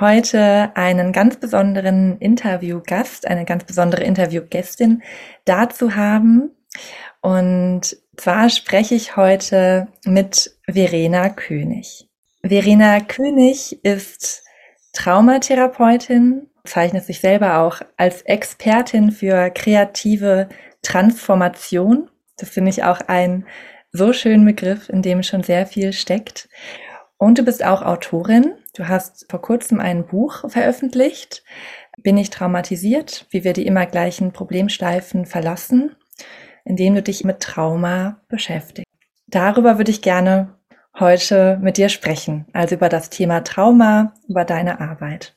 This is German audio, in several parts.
heute einen ganz besonderen Interviewgast, eine ganz besondere Interviewgästin da zu haben. Und zwar spreche ich heute mit Verena König. Verena König ist Traumatherapeutin, zeichnet sich selber auch als Expertin für kreative Transformation. Das finde ich auch ein so schönen Begriff, in dem schon sehr viel steckt. Und du bist auch Autorin. Du hast vor kurzem ein Buch veröffentlicht. Bin ich traumatisiert? Wie wir die immer gleichen Problemsteifen verlassen, indem du dich mit Trauma beschäftigst. Darüber würde ich gerne heute mit dir sprechen. Also über das Thema Trauma, über deine Arbeit.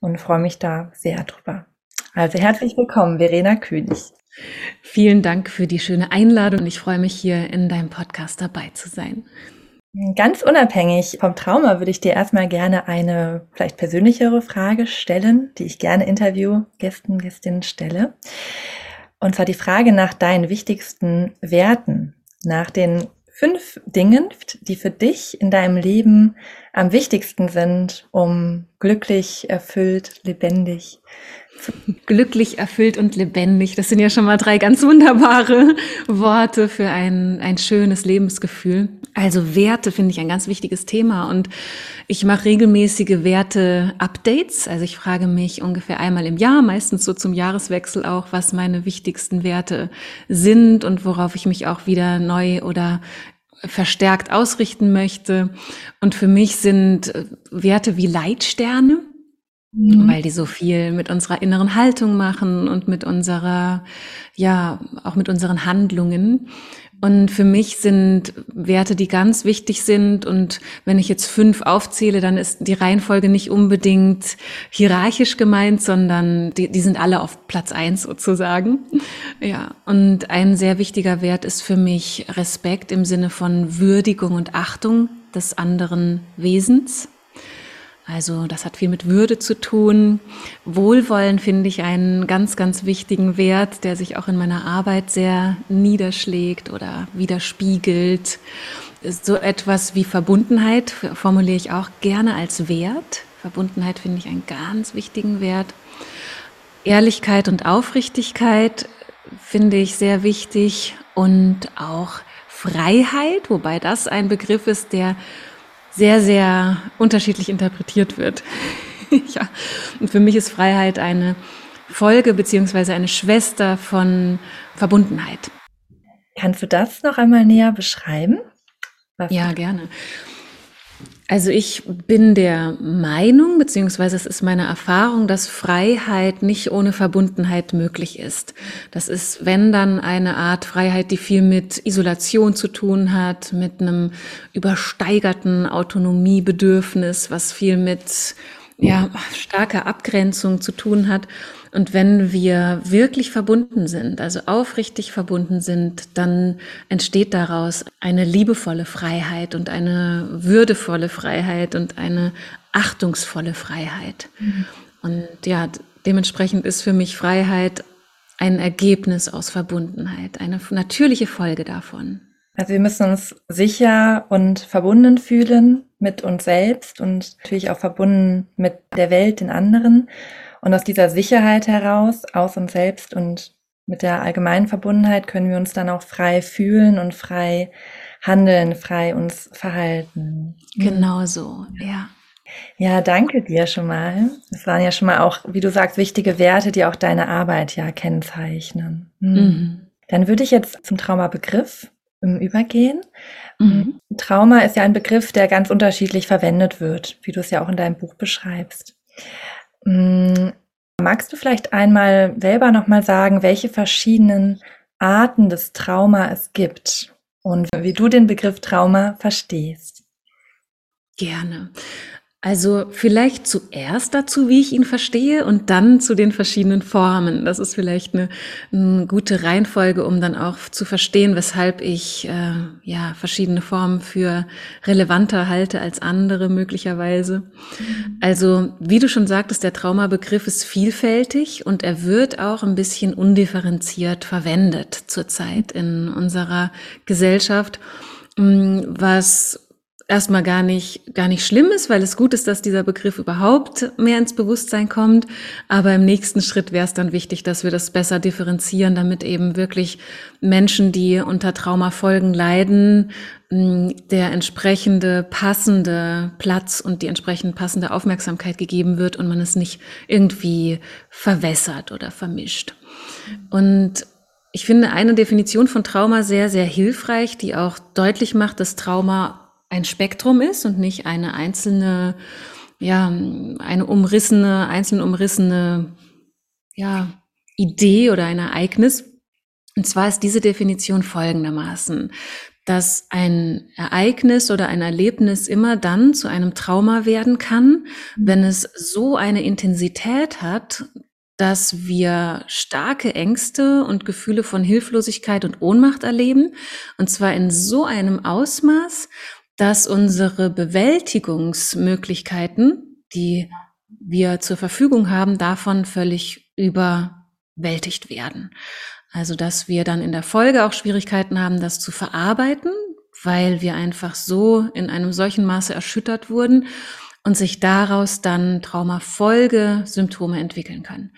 Und freue mich da sehr drüber. Also herzlich willkommen, Verena König. Vielen Dank für die schöne Einladung. Ich freue mich hier in deinem Podcast dabei zu sein. Ganz unabhängig vom Trauma würde ich dir erstmal gerne eine vielleicht persönlichere Frage stellen, die ich gerne Interviewgästen, Gästinnen stelle. Und zwar die Frage nach deinen wichtigsten Werten, nach den fünf Dingen, die für dich in deinem Leben am wichtigsten sind, um glücklich, erfüllt, lebendig Glücklich, erfüllt und lebendig. Das sind ja schon mal drei ganz wunderbare Worte für ein, ein schönes Lebensgefühl. Also Werte finde ich ein ganz wichtiges Thema und ich mache regelmäßige Werte-Updates. Also ich frage mich ungefähr einmal im Jahr, meistens so zum Jahreswechsel auch, was meine wichtigsten Werte sind und worauf ich mich auch wieder neu oder verstärkt ausrichten möchte. Und für mich sind Werte wie Leitsterne Mhm. Weil die so viel mit unserer inneren Haltung machen und mit unserer, ja, auch mit unseren Handlungen. Und für mich sind Werte, die ganz wichtig sind. Und wenn ich jetzt fünf aufzähle, dann ist die Reihenfolge nicht unbedingt hierarchisch gemeint, sondern die, die sind alle auf Platz eins sozusagen. Ja. Und ein sehr wichtiger Wert ist für mich Respekt im Sinne von Würdigung und Achtung des anderen Wesens. Also das hat viel mit Würde zu tun. Wohlwollen finde ich einen ganz, ganz wichtigen Wert, der sich auch in meiner Arbeit sehr niederschlägt oder widerspiegelt. So etwas wie Verbundenheit formuliere ich auch gerne als Wert. Verbundenheit finde ich einen ganz wichtigen Wert. Ehrlichkeit und Aufrichtigkeit finde ich sehr wichtig und auch Freiheit, wobei das ein Begriff ist, der sehr, sehr unterschiedlich interpretiert wird. ja. Und für mich ist Freiheit eine Folge beziehungsweise eine Schwester von Verbundenheit. Kannst du das noch einmal näher beschreiben? Was ja, gerne. Also ich bin der Meinung, beziehungsweise es ist meine Erfahrung, dass Freiheit nicht ohne Verbundenheit möglich ist. Das ist, wenn dann eine Art Freiheit, die viel mit Isolation zu tun hat, mit einem übersteigerten Autonomiebedürfnis, was viel mit ja, starker Abgrenzung zu tun hat. Und wenn wir wirklich verbunden sind, also aufrichtig verbunden sind, dann entsteht daraus eine liebevolle Freiheit und eine würdevolle Freiheit und eine achtungsvolle Freiheit. Mhm. Und ja, dementsprechend ist für mich Freiheit ein Ergebnis aus Verbundenheit, eine natürliche Folge davon. Also wir müssen uns sicher und verbunden fühlen mit uns selbst und natürlich auch verbunden mit der Welt, den anderen. Und aus dieser Sicherheit heraus, aus uns selbst und mit der allgemeinen Verbundenheit können wir uns dann auch frei fühlen und frei handeln, frei uns verhalten. Genau so, ja. Ja, danke dir schon mal. Das waren ja schon mal auch, wie du sagst, wichtige Werte, die auch deine Arbeit ja kennzeichnen. Mhm. Mhm. Dann würde ich jetzt zum Traumabegriff übergehen. Mhm. Trauma ist ja ein Begriff, der ganz unterschiedlich verwendet wird, wie du es ja auch in deinem Buch beschreibst. Hm, magst du vielleicht einmal selber nochmal sagen, welche verschiedenen Arten des Trauma es gibt und wie du den Begriff Trauma verstehst? Gerne. Also vielleicht zuerst dazu, wie ich ihn verstehe, und dann zu den verschiedenen Formen. Das ist vielleicht eine, eine gute Reihenfolge, um dann auch zu verstehen, weshalb ich äh, ja verschiedene Formen für relevanter halte als andere möglicherweise. Also wie du schon sagtest, der Traumabegriff ist vielfältig und er wird auch ein bisschen undifferenziert verwendet zurzeit in unserer Gesellschaft, was erstmal gar nicht, gar nicht schlimm ist, weil es gut ist, dass dieser Begriff überhaupt mehr ins Bewusstsein kommt. Aber im nächsten Schritt wäre es dann wichtig, dass wir das besser differenzieren, damit eben wirklich Menschen, die unter Traumafolgen leiden, der entsprechende passende Platz und die entsprechend passende Aufmerksamkeit gegeben wird und man es nicht irgendwie verwässert oder vermischt. Und ich finde eine Definition von Trauma sehr, sehr hilfreich, die auch deutlich macht, dass Trauma ein Spektrum ist und nicht eine einzelne, ja, eine umrissene, einzeln umrissene, ja, Idee oder ein Ereignis. Und zwar ist diese Definition folgendermaßen, dass ein Ereignis oder ein Erlebnis immer dann zu einem Trauma werden kann, wenn es so eine Intensität hat, dass wir starke Ängste und Gefühle von Hilflosigkeit und Ohnmacht erleben, und zwar in so einem Ausmaß, dass unsere Bewältigungsmöglichkeiten, die wir zur Verfügung haben, davon völlig überwältigt werden. Also dass wir dann in der Folge auch Schwierigkeiten haben, das zu verarbeiten, weil wir einfach so in einem solchen Maße erschüttert wurden und sich daraus dann Traumafolgesymptome entwickeln können.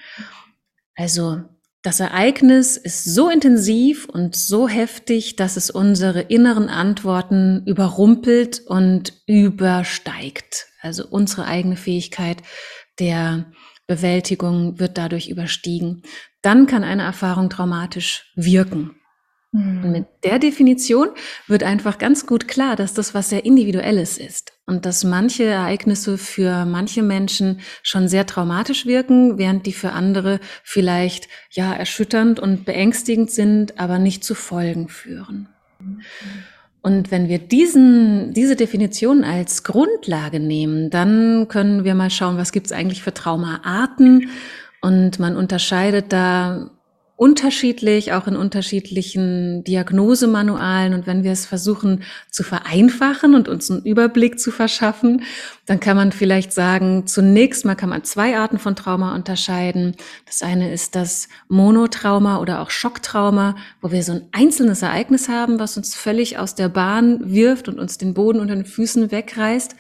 Also das Ereignis ist so intensiv und so heftig, dass es unsere inneren Antworten überrumpelt und übersteigt. Also unsere eigene Fähigkeit der Bewältigung wird dadurch überstiegen. Dann kann eine Erfahrung traumatisch wirken. Mhm. Und mit der Definition wird einfach ganz gut klar, dass das was sehr Individuelles ist und dass manche Ereignisse für manche Menschen schon sehr traumatisch wirken, während die für andere vielleicht ja erschütternd und beängstigend sind, aber nicht zu Folgen führen. Und wenn wir diesen, diese Definition als Grundlage nehmen, dann können wir mal schauen, was gibt es eigentlich für Traumaarten. Und man unterscheidet da unterschiedlich, auch in unterschiedlichen Diagnosemanualen. Und wenn wir es versuchen zu vereinfachen und uns einen Überblick zu verschaffen, dann kann man vielleicht sagen, zunächst mal kann man zwei Arten von Trauma unterscheiden. Das eine ist das Monotrauma oder auch Schocktrauma, wo wir so ein einzelnes Ereignis haben, was uns völlig aus der Bahn wirft und uns den Boden unter den Füßen wegreißt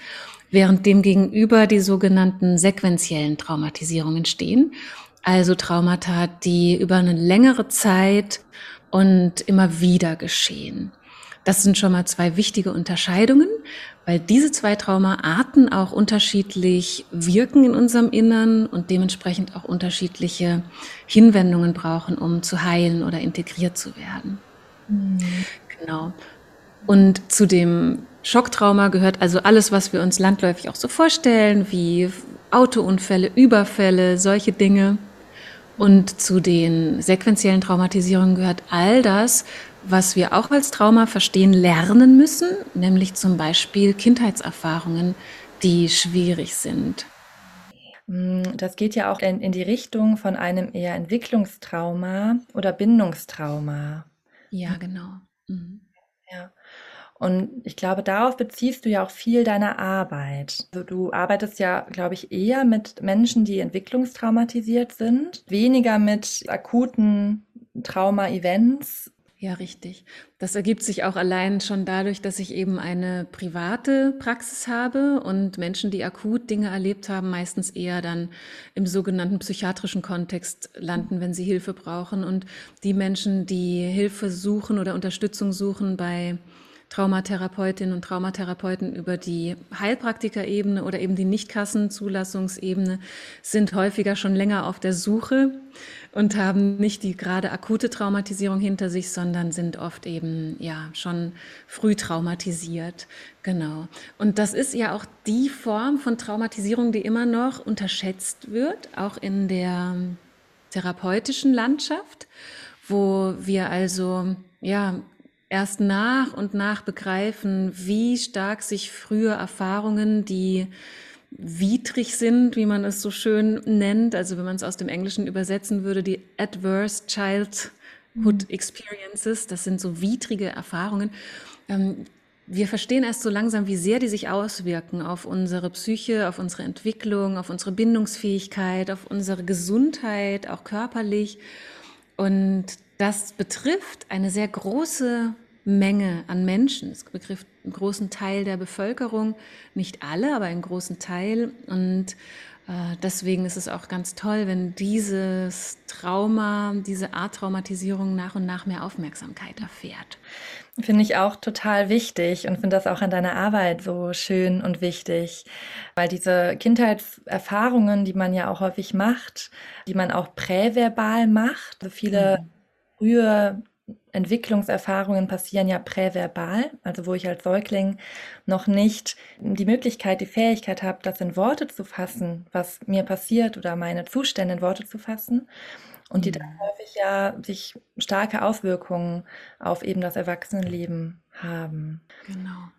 während dem gegenüber die sogenannten sequentiellen Traumatisierungen stehen also Traumata, die über eine längere Zeit und immer wieder geschehen. Das sind schon mal zwei wichtige Unterscheidungen, weil diese zwei Traumaarten auch unterschiedlich wirken in unserem Innern und dementsprechend auch unterschiedliche Hinwendungen brauchen, um zu heilen oder integriert zu werden. Mhm. Genau. Und zu dem Schocktrauma gehört also alles, was wir uns landläufig auch so vorstellen, wie Autounfälle, Überfälle, solche Dinge. Und zu den sequentiellen Traumatisierungen gehört all das, was wir auch als Trauma verstehen lernen müssen, nämlich zum Beispiel Kindheitserfahrungen, die schwierig sind. Mm, das geht ja auch in, in die Richtung von einem eher Entwicklungstrauma oder Bindungstrauma. Ja, genau. Mhm. Und ich glaube, darauf beziehst du ja auch viel deiner Arbeit. Also du arbeitest ja, glaube ich, eher mit Menschen, die entwicklungstraumatisiert sind, weniger mit akuten Trauma-Events. Ja, richtig. Das ergibt sich auch allein schon dadurch, dass ich eben eine private Praxis habe und Menschen, die akut Dinge erlebt haben, meistens eher dann im sogenannten psychiatrischen Kontext landen, wenn sie Hilfe brauchen. Und die Menschen, die Hilfe suchen oder Unterstützung suchen bei Traumatherapeutinnen und Traumatherapeuten über die Heilpraktikerebene oder eben die Nichtkassenzulassungsebene sind häufiger schon länger auf der Suche und haben nicht die gerade akute Traumatisierung hinter sich, sondern sind oft eben ja schon früh traumatisiert. Genau. Und das ist ja auch die Form von Traumatisierung, die immer noch unterschätzt wird, auch in der therapeutischen Landschaft, wo wir also ja erst nach und nach begreifen, wie stark sich frühe Erfahrungen, die widrig sind, wie man es so schön nennt. Also wenn man es aus dem Englischen übersetzen würde, die Adverse Childhood mhm. Experiences, das sind so widrige Erfahrungen. Ähm, wir verstehen erst so langsam, wie sehr die sich auswirken auf unsere Psyche, auf unsere Entwicklung, auf unsere Bindungsfähigkeit, auf unsere Gesundheit, auch körperlich. Und das betrifft eine sehr große Menge an Menschen. Es betrifft einen großen Teil der Bevölkerung, nicht alle, aber einen großen Teil. Und äh, deswegen ist es auch ganz toll, wenn dieses Trauma, diese Art Traumatisierung nach und nach mehr Aufmerksamkeit erfährt. Finde ich auch total wichtig und finde das auch an deiner Arbeit so schön und wichtig, weil diese Kindheitserfahrungen, die man ja auch häufig macht, die man auch präverbal macht, so viele mhm. Frühe Entwicklungserfahrungen passieren ja präverbal, also wo ich als Säugling noch nicht die Möglichkeit, die Fähigkeit habe, das in Worte zu fassen, was mir passiert oder meine Zustände in Worte zu fassen. Und die dann mhm. häufig ja sich starke Auswirkungen auf eben das Erwachsenenleben haben. Genau.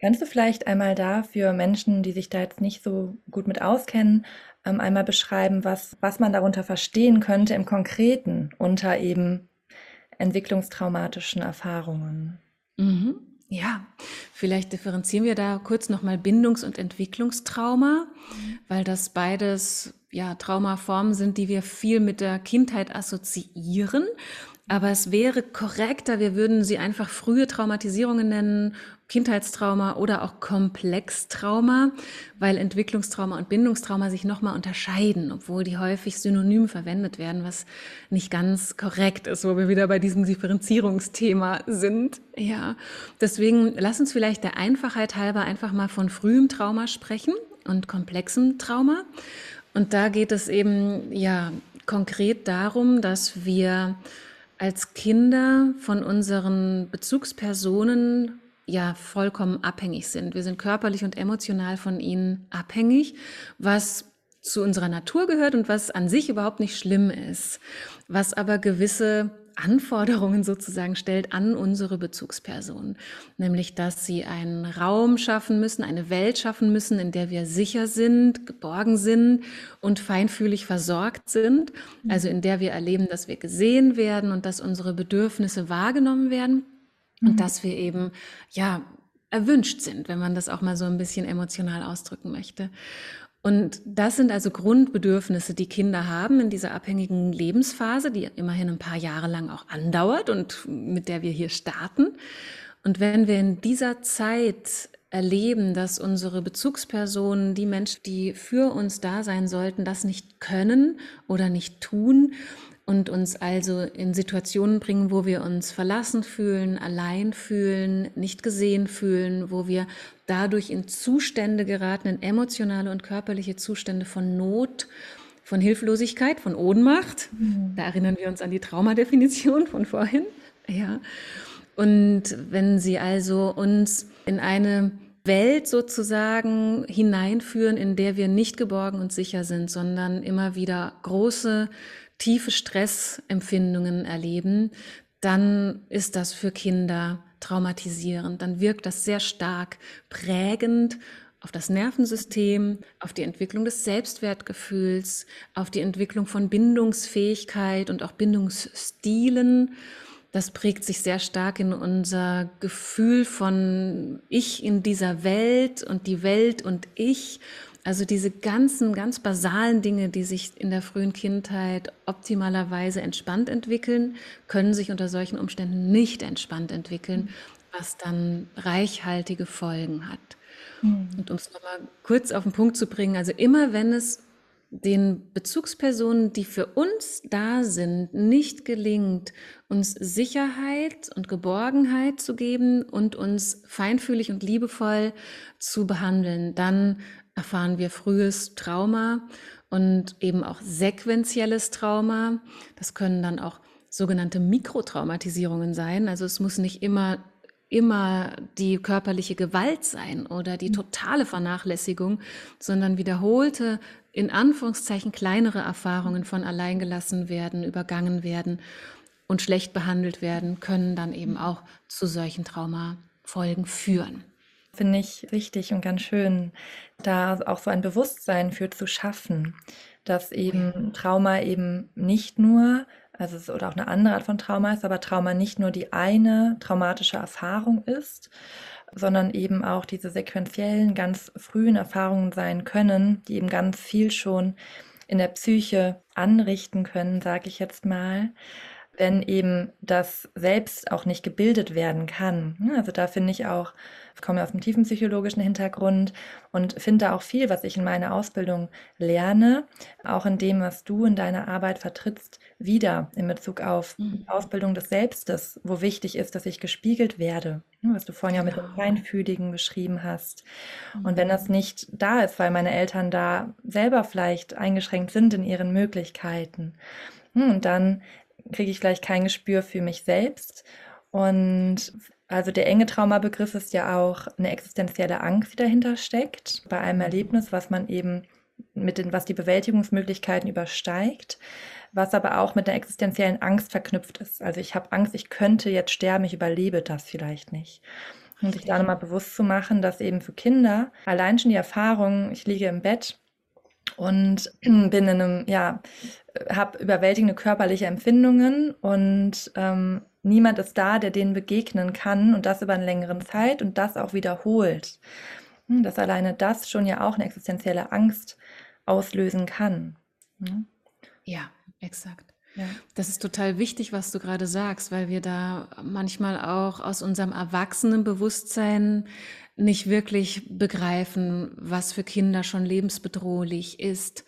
Kannst du vielleicht einmal da für Menschen, die sich da jetzt nicht so gut mit auskennen, ähm, einmal beschreiben, was, was man darunter verstehen könnte im Konkreten unter eben entwicklungstraumatischen Erfahrungen. Mhm. Ja, vielleicht differenzieren wir da kurz nochmal Bindungs- und Entwicklungstrauma, mhm. weil das beides ja Traumaformen sind, die wir viel mit der Kindheit assoziieren. Aber es wäre korrekter, wir würden sie einfach frühe Traumatisierungen nennen, Kindheitstrauma oder auch Komplextrauma, weil Entwicklungstrauma und Bindungstrauma sich nochmal unterscheiden, obwohl die häufig synonym verwendet werden, was nicht ganz korrekt ist, wo wir wieder bei diesem Differenzierungsthema sind. Ja, deswegen lass uns vielleicht der Einfachheit halber einfach mal von frühem Trauma sprechen und komplexem Trauma. Und da geht es eben, ja, konkret darum, dass wir als Kinder von unseren Bezugspersonen ja vollkommen abhängig sind. Wir sind körperlich und emotional von ihnen abhängig, was zu unserer Natur gehört und was an sich überhaupt nicht schlimm ist, was aber gewisse Anforderungen sozusagen stellt an unsere Bezugsperson, nämlich dass sie einen Raum schaffen müssen, eine Welt schaffen müssen, in der wir sicher sind, geborgen sind und feinfühlig versorgt sind, also in der wir erleben, dass wir gesehen werden und dass unsere Bedürfnisse wahrgenommen werden und mhm. dass wir eben ja erwünscht sind, wenn man das auch mal so ein bisschen emotional ausdrücken möchte. Und das sind also Grundbedürfnisse, die Kinder haben in dieser abhängigen Lebensphase, die immerhin ein paar Jahre lang auch andauert und mit der wir hier starten. Und wenn wir in dieser Zeit erleben, dass unsere Bezugspersonen, die Menschen, die für uns da sein sollten, das nicht können oder nicht tun, und uns also in Situationen bringen, wo wir uns verlassen fühlen, allein fühlen, nicht gesehen fühlen, wo wir dadurch in Zustände geraten, in emotionale und körperliche Zustände von Not, von Hilflosigkeit, von Ohnmacht. Mhm. Da erinnern wir uns an die Traumadefinition von vorhin. Ja. Und wenn sie also uns in eine Welt sozusagen hineinführen, in der wir nicht geborgen und sicher sind, sondern immer wieder große tiefe Stressempfindungen erleben, dann ist das für Kinder traumatisierend. Dann wirkt das sehr stark prägend auf das Nervensystem, auf die Entwicklung des Selbstwertgefühls, auf die Entwicklung von Bindungsfähigkeit und auch Bindungsstilen. Das prägt sich sehr stark in unser Gefühl von Ich in dieser Welt und die Welt und ich also diese ganzen, ganz basalen Dinge, die sich in der frühen Kindheit optimalerweise entspannt entwickeln, können sich unter solchen Umständen nicht entspannt entwickeln, was dann reichhaltige Folgen hat. Mhm. Und um es nochmal kurz auf den Punkt zu bringen, also immer wenn es den Bezugspersonen, die für uns da sind, nicht gelingt, uns Sicherheit und Geborgenheit zu geben und uns feinfühlig und liebevoll zu behandeln, dann erfahren wir frühes Trauma und eben auch sequentielles Trauma. Das können dann auch sogenannte Mikrotraumatisierungen sein. Also es muss nicht immer immer die körperliche Gewalt sein oder die totale Vernachlässigung, sondern wiederholte, in Anführungszeichen kleinere Erfahrungen von alleingelassen werden, übergangen werden und schlecht behandelt werden, können dann eben auch zu solchen Traumafolgen führen. Finde ich wichtig und ganz schön, da auch so ein Bewusstsein für zu schaffen, dass eben Trauma eben nicht nur, also es, oder auch eine andere Art von Trauma ist, aber Trauma nicht nur die eine traumatische Erfahrung ist, sondern eben auch diese sequentiellen, ganz frühen Erfahrungen sein können, die eben ganz viel schon in der Psyche anrichten können, sage ich jetzt mal wenn eben das selbst auch nicht gebildet werden kann. Also da finde ich auch, ich komme aus dem tiefen psychologischen Hintergrund und finde auch viel, was ich in meiner Ausbildung lerne, auch in dem, was du in deiner Arbeit vertrittst, wieder in Bezug auf mhm. Ausbildung des Selbstes, wo wichtig ist, dass ich gespiegelt werde, was du vorhin ja mit dem genau. Feinfühligen beschrieben hast. Und wenn das nicht da ist, weil meine Eltern da selber vielleicht eingeschränkt sind in ihren Möglichkeiten, hm, und dann kriege ich gleich kein Gespür für mich selbst. Und also der enge Traumabegriff ist ja auch eine existenzielle Angst, die dahinter steckt, bei einem Erlebnis, was man eben mit den, was die Bewältigungsmöglichkeiten übersteigt, was aber auch mit einer existenziellen Angst verknüpft ist. Also ich habe Angst, ich könnte jetzt sterben, ich überlebe das vielleicht nicht. Und sich da nochmal bewusst zu machen, dass eben für Kinder allein schon die Erfahrung, ich liege im Bett und bin in einem, ja, habe überwältigende körperliche Empfindungen und ähm, niemand ist da, der denen begegnen kann und das über eine längere Zeit und das auch wiederholt. Hm, dass alleine das schon ja auch eine existenzielle Angst auslösen kann. Hm? Ja, exakt. Ja. Das ist total wichtig, was du gerade sagst, weil wir da manchmal auch aus unserem Erwachsenenbewusstsein nicht wirklich begreifen, was für Kinder schon lebensbedrohlich ist,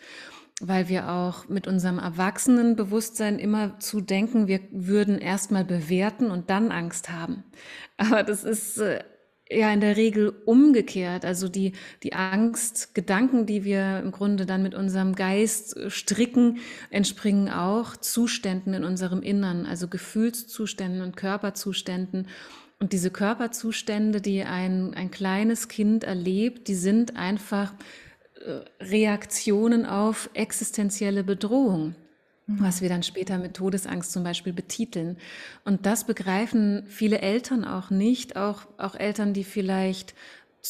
weil wir auch mit unserem Erwachsenenbewusstsein immer zu denken, wir würden erstmal bewerten und dann Angst haben. Aber das ist äh, ja in der Regel umgekehrt. Also die, die Angst, Gedanken, die wir im Grunde dann mit unserem Geist stricken, entspringen auch Zuständen in unserem Innern, also Gefühlszuständen und Körperzuständen. Und diese Körperzustände, die ein, ein kleines Kind erlebt, die sind einfach äh, Reaktionen auf existenzielle Bedrohung mhm. was wir dann später mit Todesangst zum Beispiel betiteln. Und das begreifen viele Eltern auch nicht, auch, auch Eltern, die vielleicht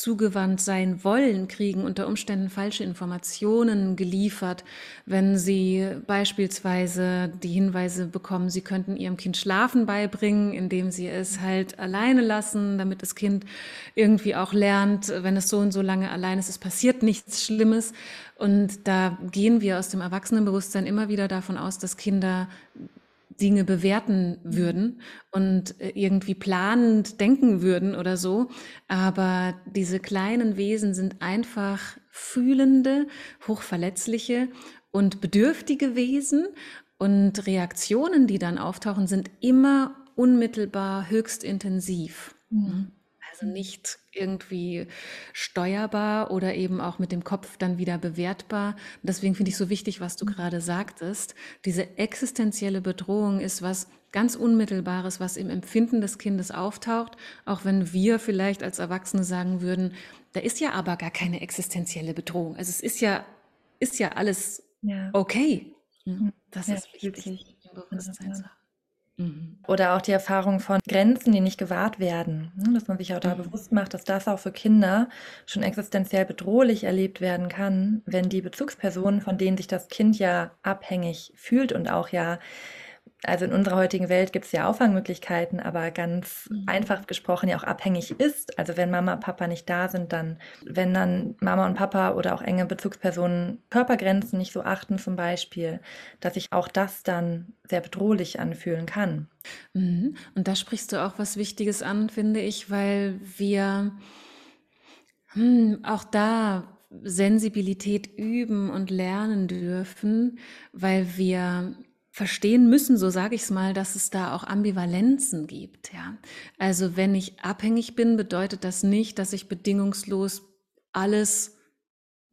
zugewandt sein wollen, kriegen unter Umständen falsche Informationen geliefert, wenn sie beispielsweise die Hinweise bekommen, sie könnten ihrem Kind Schlafen beibringen, indem sie es halt alleine lassen, damit das Kind irgendwie auch lernt, wenn es so und so lange allein ist, es passiert nichts Schlimmes. Und da gehen wir aus dem Erwachsenenbewusstsein immer wieder davon aus, dass Kinder Dinge bewerten würden und äh, irgendwie planend denken würden oder so. Aber diese kleinen Wesen sind einfach fühlende, hochverletzliche und bedürftige Wesen. Und Reaktionen, die dann auftauchen, sind immer unmittelbar höchst intensiv. Mhm. Also nicht irgendwie steuerbar oder eben auch mit dem Kopf dann wieder bewertbar. deswegen finde ich so wichtig, was du mhm. gerade sagtest. Diese existenzielle Bedrohung ist was ganz Unmittelbares, was im Empfinden des Kindes auftaucht, auch wenn wir vielleicht als Erwachsene sagen würden, da ist ja aber gar keine existenzielle Bedrohung. Also es ist ja, ist ja alles ja. okay. Mhm. Das ja, ist wichtig, im Bewusstsein zu haben. Mhm. Oder auch die Erfahrung von Grenzen, die nicht gewahrt werden. Ne, dass man sich auch da mhm. bewusst macht, dass das auch für Kinder schon existenziell bedrohlich erlebt werden kann, wenn die Bezugspersonen, von denen sich das Kind ja abhängig fühlt und auch ja also in unserer heutigen Welt gibt es ja Auffangmöglichkeiten, aber ganz mhm. einfach gesprochen ja auch abhängig ist. Also wenn Mama und Papa nicht da sind, dann, wenn dann Mama und Papa oder auch enge Bezugspersonen Körpergrenzen nicht so achten zum Beispiel, dass sich auch das dann sehr bedrohlich anfühlen kann. Mhm. Und da sprichst du auch was Wichtiges an, finde ich, weil wir hm, auch da Sensibilität üben und lernen dürfen, weil wir verstehen müssen, so sage ich es mal, dass es da auch Ambivalenzen gibt. Ja, also wenn ich abhängig bin, bedeutet das nicht, dass ich bedingungslos alles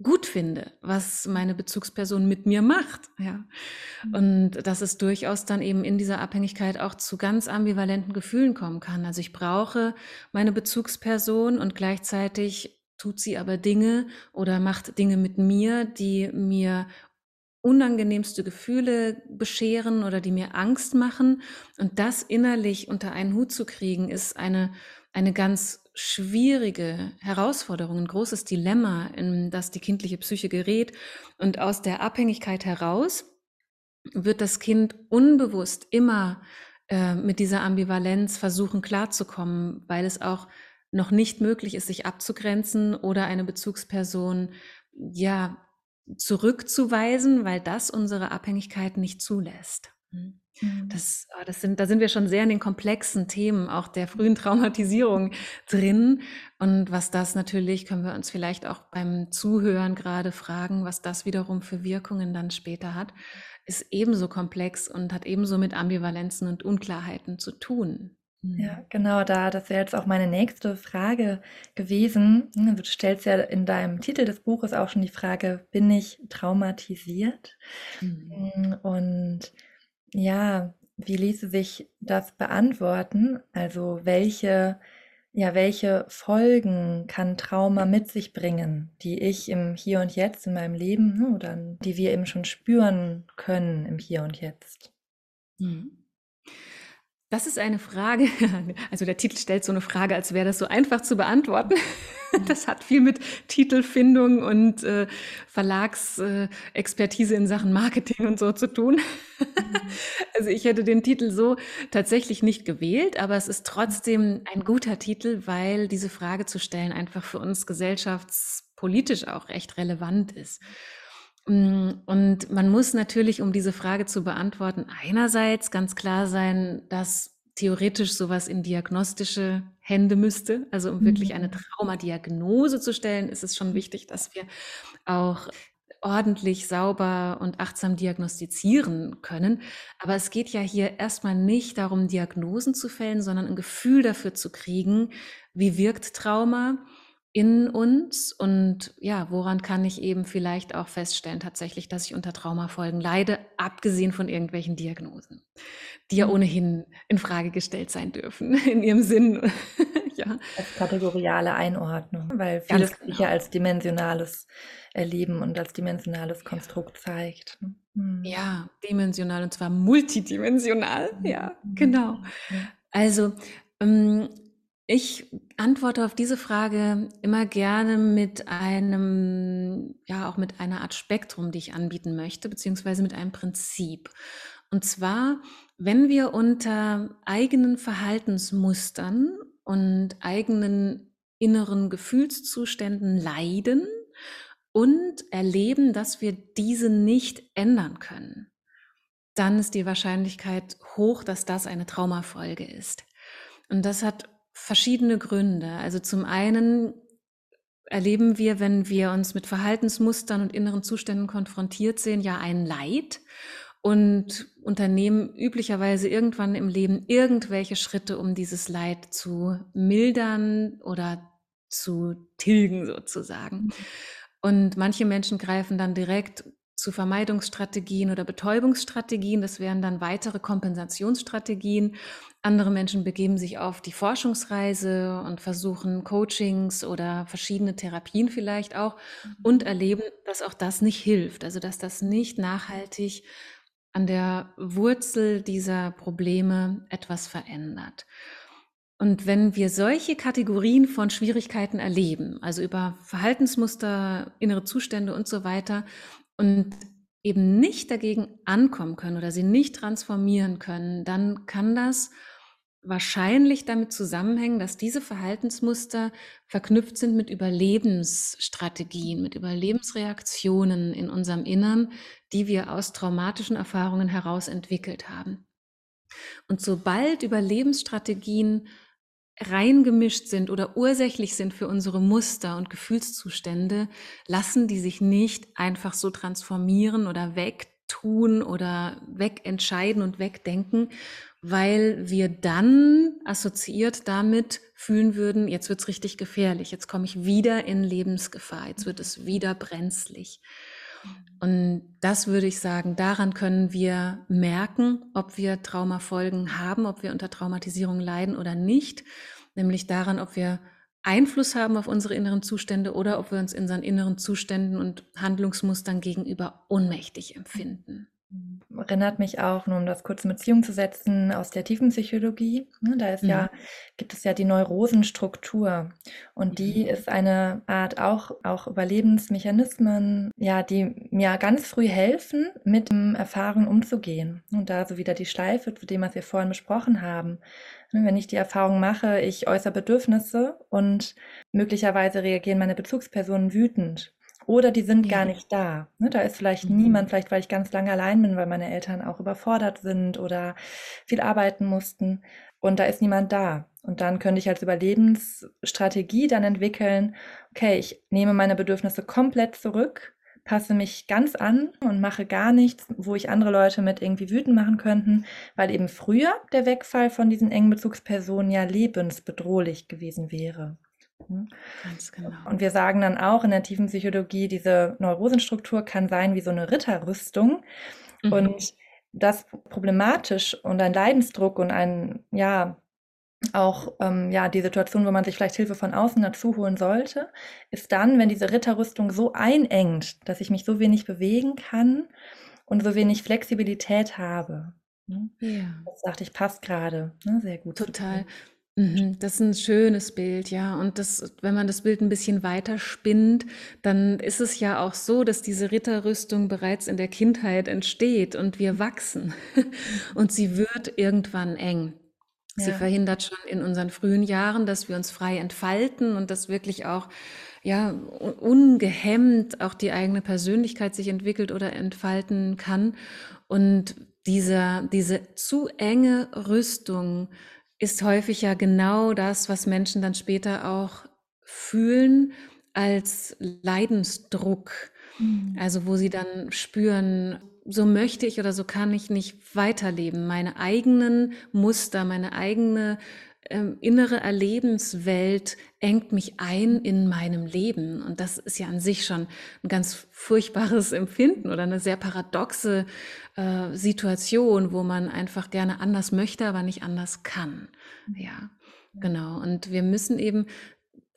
gut finde, was meine Bezugsperson mit mir macht. Ja, und dass es durchaus dann eben in dieser Abhängigkeit auch zu ganz ambivalenten Gefühlen kommen kann. Also ich brauche meine Bezugsperson und gleichzeitig tut sie aber Dinge oder macht Dinge mit mir, die mir unangenehmste Gefühle bescheren oder die mir Angst machen. Und das innerlich unter einen Hut zu kriegen, ist eine, eine ganz schwierige Herausforderung, ein großes Dilemma, in das die kindliche Psyche gerät. Und aus der Abhängigkeit heraus wird das Kind unbewusst immer äh, mit dieser Ambivalenz versuchen klarzukommen, weil es auch noch nicht möglich ist, sich abzugrenzen oder eine Bezugsperson ja zurückzuweisen, weil das unsere Abhängigkeit nicht zulässt. Mhm. Das, ah, das sind, da sind wir schon sehr in den komplexen Themen auch der frühen Traumatisierung drin. Und was das natürlich, können wir uns vielleicht auch beim Zuhören gerade fragen, was das wiederum für Wirkungen dann später hat, ist ebenso komplex und hat ebenso mit Ambivalenzen und Unklarheiten zu tun. Ja, mhm. genau da. Das wäre jetzt auch meine nächste Frage gewesen. Hm, du stellst ja in deinem Titel des Buches auch schon die Frage, bin ich traumatisiert? Mhm. Hm, und ja, wie ließe sich das beantworten? Also welche, ja, welche Folgen kann Trauma mit sich bringen, die ich im Hier und Jetzt in meinem Leben hm, oder die wir eben schon spüren können im Hier und Jetzt? Mhm. Das ist eine Frage, also der Titel stellt so eine Frage, als wäre das so einfach zu beantworten. Das hat viel mit Titelfindung und äh, Verlagsexpertise äh, in Sachen Marketing und so zu tun. Also ich hätte den Titel so tatsächlich nicht gewählt, aber es ist trotzdem ein guter Titel, weil diese Frage zu stellen einfach für uns gesellschaftspolitisch auch recht relevant ist. Mm, und man muss natürlich, um diese Frage zu beantworten, einerseits ganz klar sein, dass theoretisch sowas in diagnostische Hände müsste. Also um wirklich mhm. eine Traumadiagnose zu stellen, ist es schon wichtig, dass wir auch ordentlich, sauber und achtsam diagnostizieren können. Aber es geht ja hier erstmal nicht darum, Diagnosen zu fällen, sondern ein Gefühl dafür zu kriegen, wie wirkt Trauma, in uns und ja, woran kann ich eben vielleicht auch feststellen tatsächlich, dass ich unter Traumafolgen leide, abgesehen von irgendwelchen Diagnosen, die ja mhm. ohnehin in Frage gestellt sein dürfen in ihrem Sinn. ja. Als kategoriale Einordnung, weil vieles genau. sich ja als dimensionales Erleben und als dimensionales Konstrukt zeigt. Mhm. Ja, dimensional und zwar multidimensional. Ja, mhm. genau. Also ähm, ich antworte auf diese Frage immer gerne mit einem, ja, auch mit einer Art Spektrum, die ich anbieten möchte, beziehungsweise mit einem Prinzip. Und zwar, wenn wir unter eigenen Verhaltensmustern und eigenen inneren Gefühlszuständen leiden und erleben, dass wir diese nicht ändern können, dann ist die Wahrscheinlichkeit hoch, dass das eine Traumafolge ist. Und das hat verschiedene Gründe. Also zum einen erleben wir, wenn wir uns mit Verhaltensmustern und inneren Zuständen konfrontiert sehen, ja ein Leid und unternehmen üblicherweise irgendwann im Leben irgendwelche Schritte, um dieses Leid zu mildern oder zu tilgen sozusagen. Und manche Menschen greifen dann direkt zu Vermeidungsstrategien oder Betäubungsstrategien. Das wären dann weitere Kompensationsstrategien. Andere Menschen begeben sich auf die Forschungsreise und versuchen Coachings oder verschiedene Therapien vielleicht auch mhm. und erleben, dass auch das nicht hilft. Also dass das nicht nachhaltig an der Wurzel dieser Probleme etwas verändert. Und wenn wir solche Kategorien von Schwierigkeiten erleben, also über Verhaltensmuster, innere Zustände und so weiter, und eben nicht dagegen ankommen können oder sie nicht transformieren können, dann kann das wahrscheinlich damit zusammenhängen, dass diese Verhaltensmuster verknüpft sind mit Überlebensstrategien, mit Überlebensreaktionen in unserem Innern, die wir aus traumatischen Erfahrungen heraus entwickelt haben. Und sobald Überlebensstrategien reingemischt sind oder ursächlich sind für unsere Muster und Gefühlszustände, lassen die sich nicht einfach so transformieren oder wegtun oder wegentscheiden und wegdenken, weil wir dann assoziiert damit fühlen würden, jetzt wird's richtig gefährlich, jetzt komme ich wieder in Lebensgefahr, jetzt wird es wieder brenzlig. Und das würde ich sagen, daran können wir merken, ob wir Traumafolgen haben, ob wir unter Traumatisierung leiden oder nicht. Nämlich daran, ob wir Einfluss haben auf unsere inneren Zustände oder ob wir uns in unseren inneren Zuständen und Handlungsmustern gegenüber ohnmächtig empfinden. Erinnert mich auch, nur um das kurz in Beziehung zu setzen, aus der Tiefenpsychologie. Ne, da ist mhm. ja, gibt es ja die Neurosenstruktur. Und die mhm. ist eine Art auch, auch Überlebensmechanismen, ja, die mir ganz früh helfen, mit Erfahrungen umzugehen. Und da so wieder die Schleife zu dem, was wir vorhin besprochen haben. Ne, wenn ich die Erfahrung mache, ich äußere Bedürfnisse und möglicherweise reagieren meine Bezugspersonen wütend oder die sind ja. gar nicht da. Ne, da ist vielleicht mhm. niemand, vielleicht weil ich ganz lange allein bin, weil meine Eltern auch überfordert sind oder viel arbeiten mussten. Und da ist niemand da. Und dann könnte ich als Überlebensstrategie dann entwickeln, okay, ich nehme meine Bedürfnisse komplett zurück, passe mich ganz an und mache gar nichts, wo ich andere Leute mit irgendwie wütend machen könnten, weil eben früher der Wegfall von diesen engen Bezugspersonen ja lebensbedrohlich gewesen wäre. Mhm. Ganz genau. Und wir sagen dann auch in der tiefen Psychologie, diese Neurosenstruktur kann sein wie so eine Ritterrüstung. Mhm. Und das problematisch und ein Leidensdruck und ein, ja, auch ähm, ja die Situation, wo man sich vielleicht Hilfe von außen dazu holen sollte, ist dann, wenn diese Ritterrüstung so einengt, dass ich mich so wenig bewegen kann und so wenig Flexibilität habe. Ne? Ja. Das sagte ich, passt gerade. Ne? Sehr gut. Total. Mhm, das ist ein schönes Bild, ja. Und das, wenn man das Bild ein bisschen weiter spinnt, dann ist es ja auch so, dass diese Ritterrüstung bereits in der Kindheit entsteht und wir wachsen. Und sie wird irgendwann eng. Sie ja. verhindert schon in unseren frühen Jahren, dass wir uns frei entfalten und dass wirklich auch, ja, ungehemmt auch die eigene Persönlichkeit sich entwickelt oder entfalten kann. Und dieser, diese zu enge Rüstung ist häufig ja genau das, was Menschen dann später auch fühlen als Leidensdruck. Mhm. Also wo sie dann spüren, so möchte ich oder so kann ich nicht weiterleben. Meine eigenen Muster, meine eigene ähm, innere Erlebenswelt engt mich ein in meinem Leben. Und das ist ja an sich schon ein ganz furchtbares Empfinden oder eine sehr paradoxe äh, Situation, wo man einfach gerne anders möchte, aber nicht anders kann. Ja, genau. Und wir müssen eben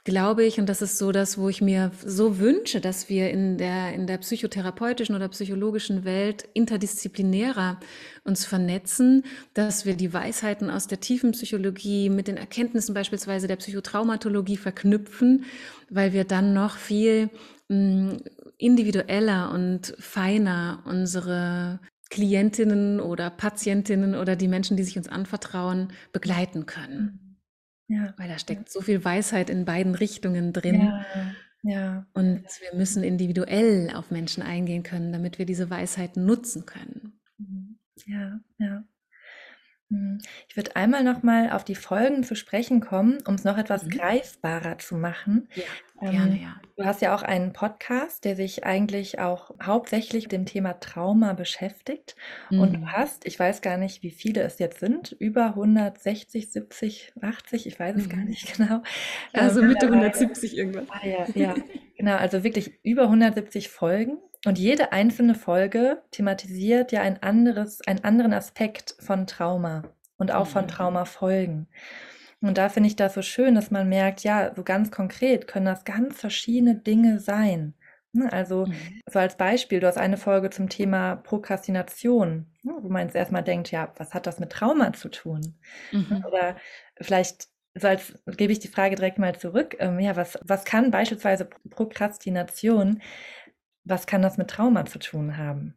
glaube ich, und das ist so das, wo ich mir so wünsche, dass wir in der, in der psychotherapeutischen oder psychologischen Welt interdisziplinärer uns vernetzen, dass wir die Weisheiten aus der tiefen Psychologie mit den Erkenntnissen beispielsweise der Psychotraumatologie verknüpfen, weil wir dann noch viel mh, mm, individueller und feiner unsere Klientinnen oder Patientinnen oder die Menschen, die sich uns anvertrauen, begleiten können. Ja. Weil da steckt so viel Weisheit in beiden Richtungen drin. Ja. ja. Und wir müssen individuell auf Menschen eingehen können, damit wir diese Weisheit nutzen können. Mhm. Ja, ja. Mhm. Ich würde einmal noch mal auf die Folgen zu sprechen kommen, um es noch etwas mhm. greifbarer zu machen. Ja, gerne, ähm, ja. Du hast ja auch einen Podcast, der sich eigentlich auch hauptsächlich mit dem Thema Trauma beschäftigt. Mhm. Und du hast, ich weiß gar nicht, wie viele es jetzt sind, über 160, 70, 80, ich weiß es mhm. gar nicht genau. Also ähm, Mitte 170 irgendwas. Ah, ja, ja, genau. Also wirklich über 170 Folgen. Und jede einzelne Folge thematisiert ja ein anderes, einen anderen Aspekt von Trauma und auch von mhm. Traumafolgen. Und da finde ich das so schön, dass man merkt, ja, so ganz konkret können das ganz verschiedene Dinge sein. Ne, also, mhm. so als Beispiel, du hast eine Folge zum Thema Prokrastination, ne, wo man jetzt erstmal denkt, ja, was hat das mit Trauma zu tun? Mhm. Oder vielleicht, so als gebe ich die Frage direkt mal zurück, ähm, ja, was, was kann beispielsweise Prokrastination was kann das mit Trauma zu tun haben?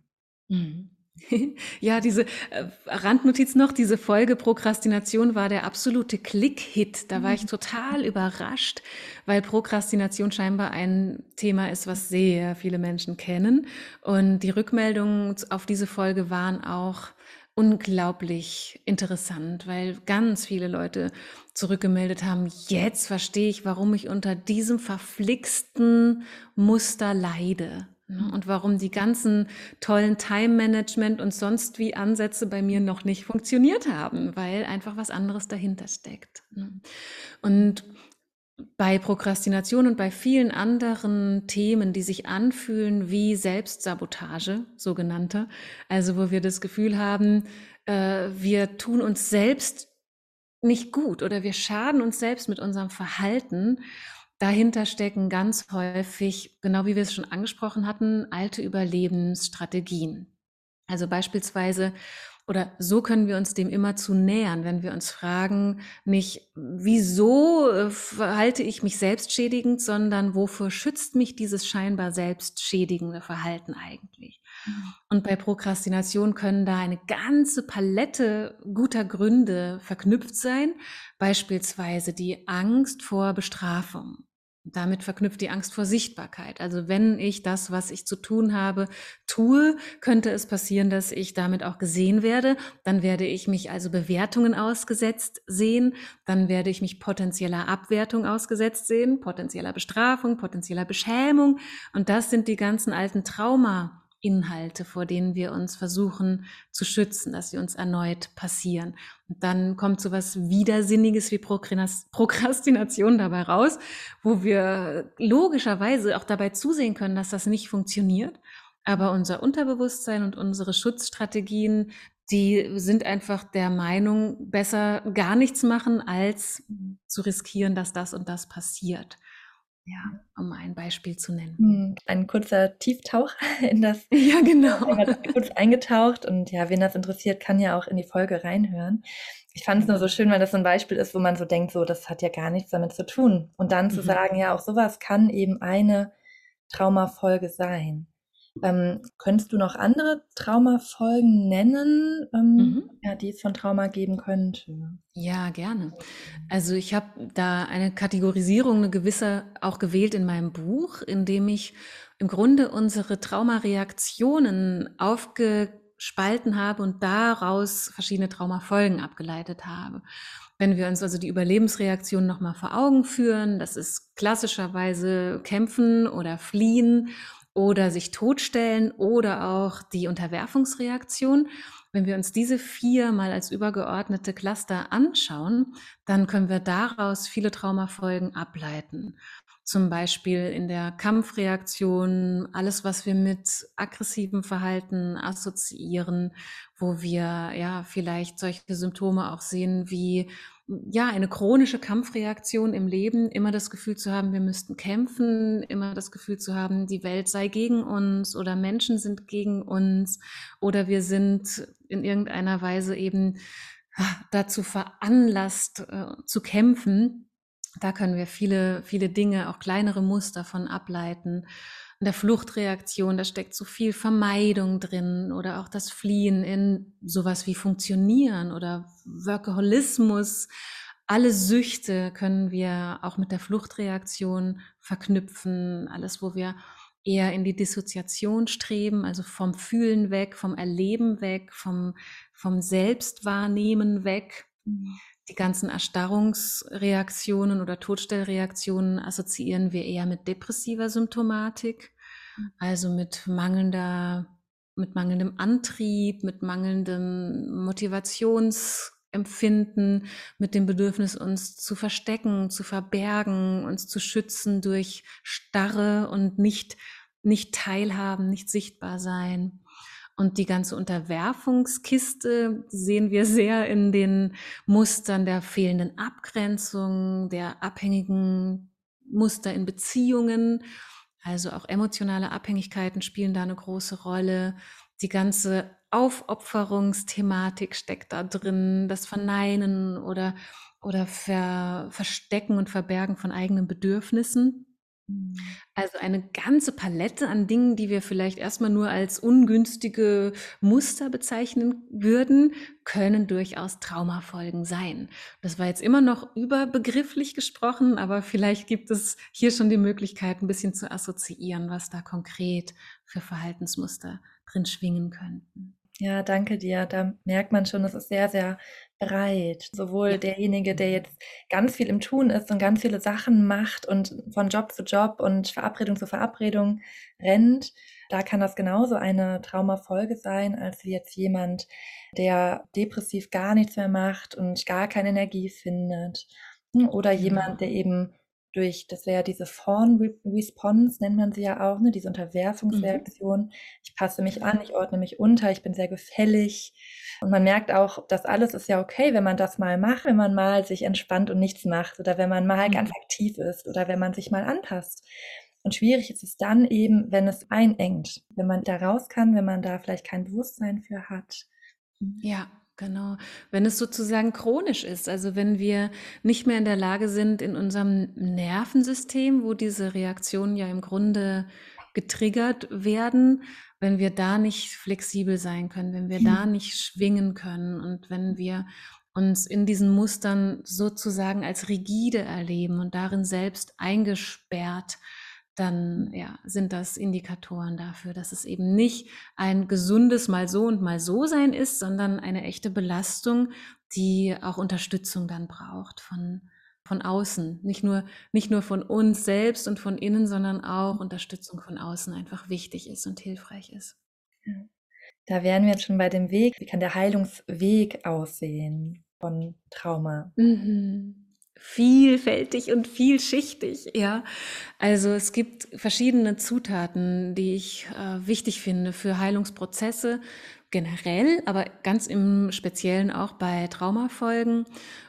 Mhm. Ja, diese äh, Randnotiz noch, diese Folge Prokrastination war der absolute Klick-Hit. Da war ich mhm. total überrascht, weil Prokrastination scheinbar ein Thema ist, was sehr viele Menschen kennen. Und die Rückmeldungen auf diese Folge waren auch unglaublich interessant, weil ganz viele Leute zurückgemeldet haben, jetzt verstehe ich, warum ich unter diesem verflixten Muster leide. Ne? Und warum die ganzen tollen Time-Management und sonst wie Ansätze bei mir noch nicht funktioniert haben, weil einfach was anderes dahinter steckt. Ne? Und bei Prokrastination und bei vielen anderen Themen, die sich anfühlen wie Selbstsabotage, sogenannte, also wo wir das Gefühl haben, äh, wir tun uns selbst nicht gut oder wir schaden uns selbst mit unserem Verhalten Dahinter stecken ganz häufig, genau wie wir es schon angesprochen hatten, alte Überlebensstrategien. Also beispielsweise, oder so können wir uns dem immer zu nähern, wenn wir uns fragen, nicht, wieso äh, verhalte ich mich selbstschädigend, sondern wofür schützt mich dieses scheinbar selbstschädigende Verhalten eigentlich? Mhm. Und bei Prokrastination können da eine ganze Palette guter Gründe verknüpft sein, beispielsweise die Angst vor Bestrafung. Damit verknüpft die Angst vor Sichtbarkeit. Also wenn ich das, was ich zu tun habe, tue, könnte es passieren, dass ich damit auch gesehen werde. Dann werde ich mich also Bewertungen ausgesetzt sehen. Dann werde ich mich potenzieller Abwertung ausgesetzt sehen, potenzieller Bestrafung, potenzieller Beschämung. Und das sind die ganzen alten Trauma Inhalte, vor denen wir uns versuchen zu schützen, dass sie uns erneut passieren. Und dann kommt so was Widersinniges wie Prokrastination dabei raus, wo wir logischerweise auch dabei zusehen können, dass das nicht funktioniert. Aber unser Unterbewusstsein und unsere Schutzstrategien, die sind einfach der Meinung, besser gar nichts machen, als zu riskieren, dass das und das passiert. Ja, um ein Beispiel zu nennen. Hm, ein kurzer Tieftauch in das. Ja, genau. kurz eingetaucht und ja, wen das interessiert, kann ja auch in die Folge reinhören. Ich fand es nur so schön, weil das so ein Beispiel ist, wo man so denkt, so, das hat ja gar nichts damit zu tun. Und dann mhm. zu sagen, ja, auch sowas kann eben eine Traumafolge sein. Ähm, könntest du noch andere Traumafolgen nennen, ähm, mhm. ja, die es von Trauma geben könnte? Ja, gerne. Also ich habe da eine Kategorisierung, eine gewisse auch gewählt in meinem Buch, in dem ich im Grunde unsere Traumareaktionen aufgespalten habe und daraus verschiedene Traumafolgen abgeleitet habe. Wenn wir uns also die Überlebensreaktion nochmal vor Augen führen, das ist klassischerweise kämpfen oder fliehen oder sich totstellen oder auch die Unterwerfungsreaktion. Wenn wir uns diese vier mal als übergeordnete Cluster anschauen, dann können wir daraus viele Traumafolgen ableiten. Zum Beispiel in der Kampfreaktion, alles, was wir mit aggressivem Verhalten assoziieren, wo wir ja vielleicht solche Symptome auch sehen wie ja, eine chronische Kampfreaktion im Leben, immer das Gefühl zu haben, wir müssten kämpfen, immer das Gefühl zu haben, die Welt sei gegen uns oder Menschen sind gegen uns oder wir sind in irgendeiner Weise eben ah, dazu veranlasst äh, zu kämpfen. Da können wir viele, viele Dinge, auch kleinere Muster von ableiten. In der Fluchtreaktion, da steckt so viel Vermeidung drin oder auch das Fliehen in sowas wie Funktionieren oder Workaholismus. Alle Süchte können wir auch mit der Fluchtreaktion verknüpfen. Alles, wo wir eher in die Dissoziation streben, also vom Fühlen weg, vom Erleben weg, vom, vom Selbstwahrnehmen weg. Die ganzen Erstarrungsreaktionen oder Todstellreaktionen assoziieren wir eher mit depressiver Symptomatik, mhm. also mit mangelnder, mit mangelndem Antrieb, mit mangelndem Motivationsempfinden, mit dem Bedürfnis, uns zu verstecken, zu verbergen, uns zu schützen durch Starre und nicht, nicht teilhaben, nicht sichtbar sein. Und die ganze Unterwerfungskiste sehen wir sehr in den Mustern der fehlenden Abgrenzung, der abhängigen Muster in Beziehungen. Also auch emotionale Abhängigkeiten spielen da eine große Rolle. Die ganze Aufopferungsthematik steckt da drin, das Verneinen oder, oder Ver, Verstecken und Verbergen von eigenen Bedürfnissen. Mhm. Also eine ganze Palette an Dingen, die wir vielleicht erstmal nur als ungünstige Muster bezeichnen würden, können durchaus Traumafolgen sein. Das war jetzt immer noch überbegrifflich gesprochen, aber vielleicht gibt es hier schon die Möglichkeit, ein bisschen zu assoziieren, was da konkret für Verhaltensmuster drin schwingen könnten. Ja, danke dir. Da merkt man schon, es ist sehr, sehr breit. Sowohl derjenige, der jetzt ganz viel im Tun ist und ganz viele Sachen macht und von Job zu Job und Verabredung zu Verabredung rennt, da kann das genauso eine Traumafolge sein, als wie jetzt jemand, der depressiv gar nichts mehr macht und gar keine Energie findet. Oder jemand, der eben durch, das wäre diese Fawn-Response, nennt man sie ja auch, ne, diese Unterwerfungsreaktion. Mhm. Ich passe mich an, ich ordne mich unter, ich bin sehr gefällig. Und man merkt auch, das alles ist ja okay, wenn man das mal macht, wenn man mal sich entspannt und nichts macht oder wenn man mal mhm. ganz aktiv ist oder wenn man sich mal anpasst. Und schwierig ist es dann eben, wenn es einengt, wenn man da raus kann, wenn man da vielleicht kein Bewusstsein für hat. Ja, Genau. Wenn es sozusagen chronisch ist, also wenn wir nicht mehr in der Lage sind, in unserem Nervensystem, wo diese Reaktionen ja im Grunde getriggert werden, wenn wir da nicht flexibel sein können, wenn wir da nicht schwingen können und wenn wir uns in diesen Mustern sozusagen als rigide erleben und darin selbst eingesperrt dann ja, sind das Indikatoren dafür, dass es eben nicht ein gesundes mal so und mal so sein ist, sondern eine echte Belastung, die auch Unterstützung dann braucht von, von außen. Nicht nur, nicht nur von uns selbst und von innen, sondern auch Unterstützung von außen einfach wichtig ist und hilfreich ist. Da wären wir jetzt schon bei dem Weg. Wie kann der Heilungsweg aussehen von Trauma? Mhm vielfältig und vielschichtig, ja. Also es gibt verschiedene Zutaten, die ich äh, wichtig finde für Heilungsprozesse generell, aber ganz im Speziellen auch bei Traumafolgen.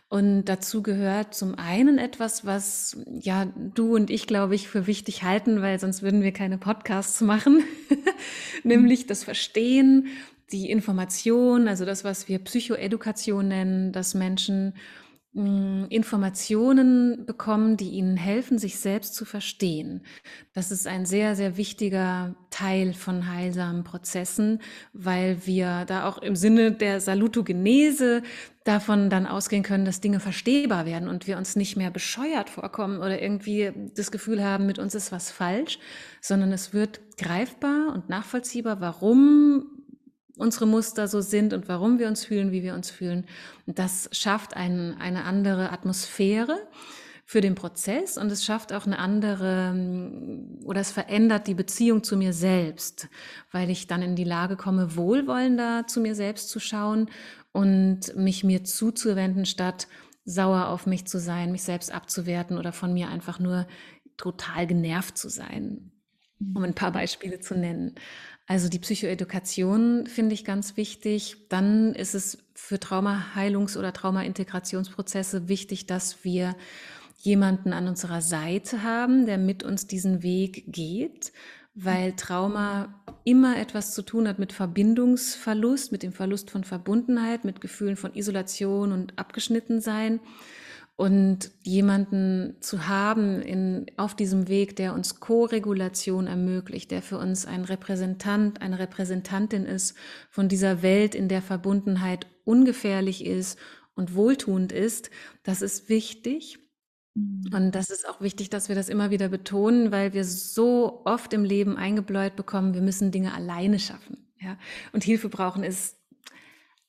Und dazu gehört zum einen etwas, was ja du und ich, glaube ich, für wichtig halten, weil sonst würden wir keine Podcasts machen, nämlich das Verstehen, die Information, also das, was wir Psychoedukation nennen, dass Menschen Informationen bekommen, die ihnen helfen, sich selbst zu verstehen. Das ist ein sehr, sehr wichtiger Teil von heilsamen Prozessen, weil wir da auch im Sinne der Salutogenese davon dann ausgehen können, dass Dinge verstehbar werden und wir uns nicht mehr bescheuert vorkommen oder irgendwie das Gefühl haben, mit uns ist was falsch, sondern es wird greifbar und nachvollziehbar, warum unsere Muster so sind und warum wir uns fühlen, wie wir uns fühlen. Das schafft ein, eine andere Atmosphäre für den Prozess und es schafft auch eine andere oder es verändert die Beziehung zu mir selbst, weil ich dann in die Lage komme, wohlwollender zu mir selbst zu schauen und mich mir zuzuwenden, statt sauer auf mich zu sein, mich selbst abzuwerten oder von mir einfach nur total genervt zu sein, um ein paar Beispiele zu nennen. Also die Psychoedukation finde ich ganz wichtig. Dann ist es für Traumaheilungs- oder Traumaintegrationsprozesse wichtig, dass wir jemanden an unserer Seite haben, der mit uns diesen Weg geht, weil Trauma immer etwas zu tun hat mit Verbindungsverlust, mit dem Verlust von Verbundenheit, mit Gefühlen von Isolation und Abgeschnittensein. Und jemanden zu haben in, auf diesem Weg, der uns Co-Regulation ermöglicht, der für uns ein Repräsentant, eine Repräsentantin ist von dieser Welt, in der Verbundenheit ungefährlich ist und wohltuend ist, das ist wichtig. Mhm. Und das ist auch wichtig, dass wir das immer wieder betonen, weil wir so oft im Leben eingebläut bekommen, wir müssen Dinge alleine schaffen. Ja? Und Hilfe brauchen ist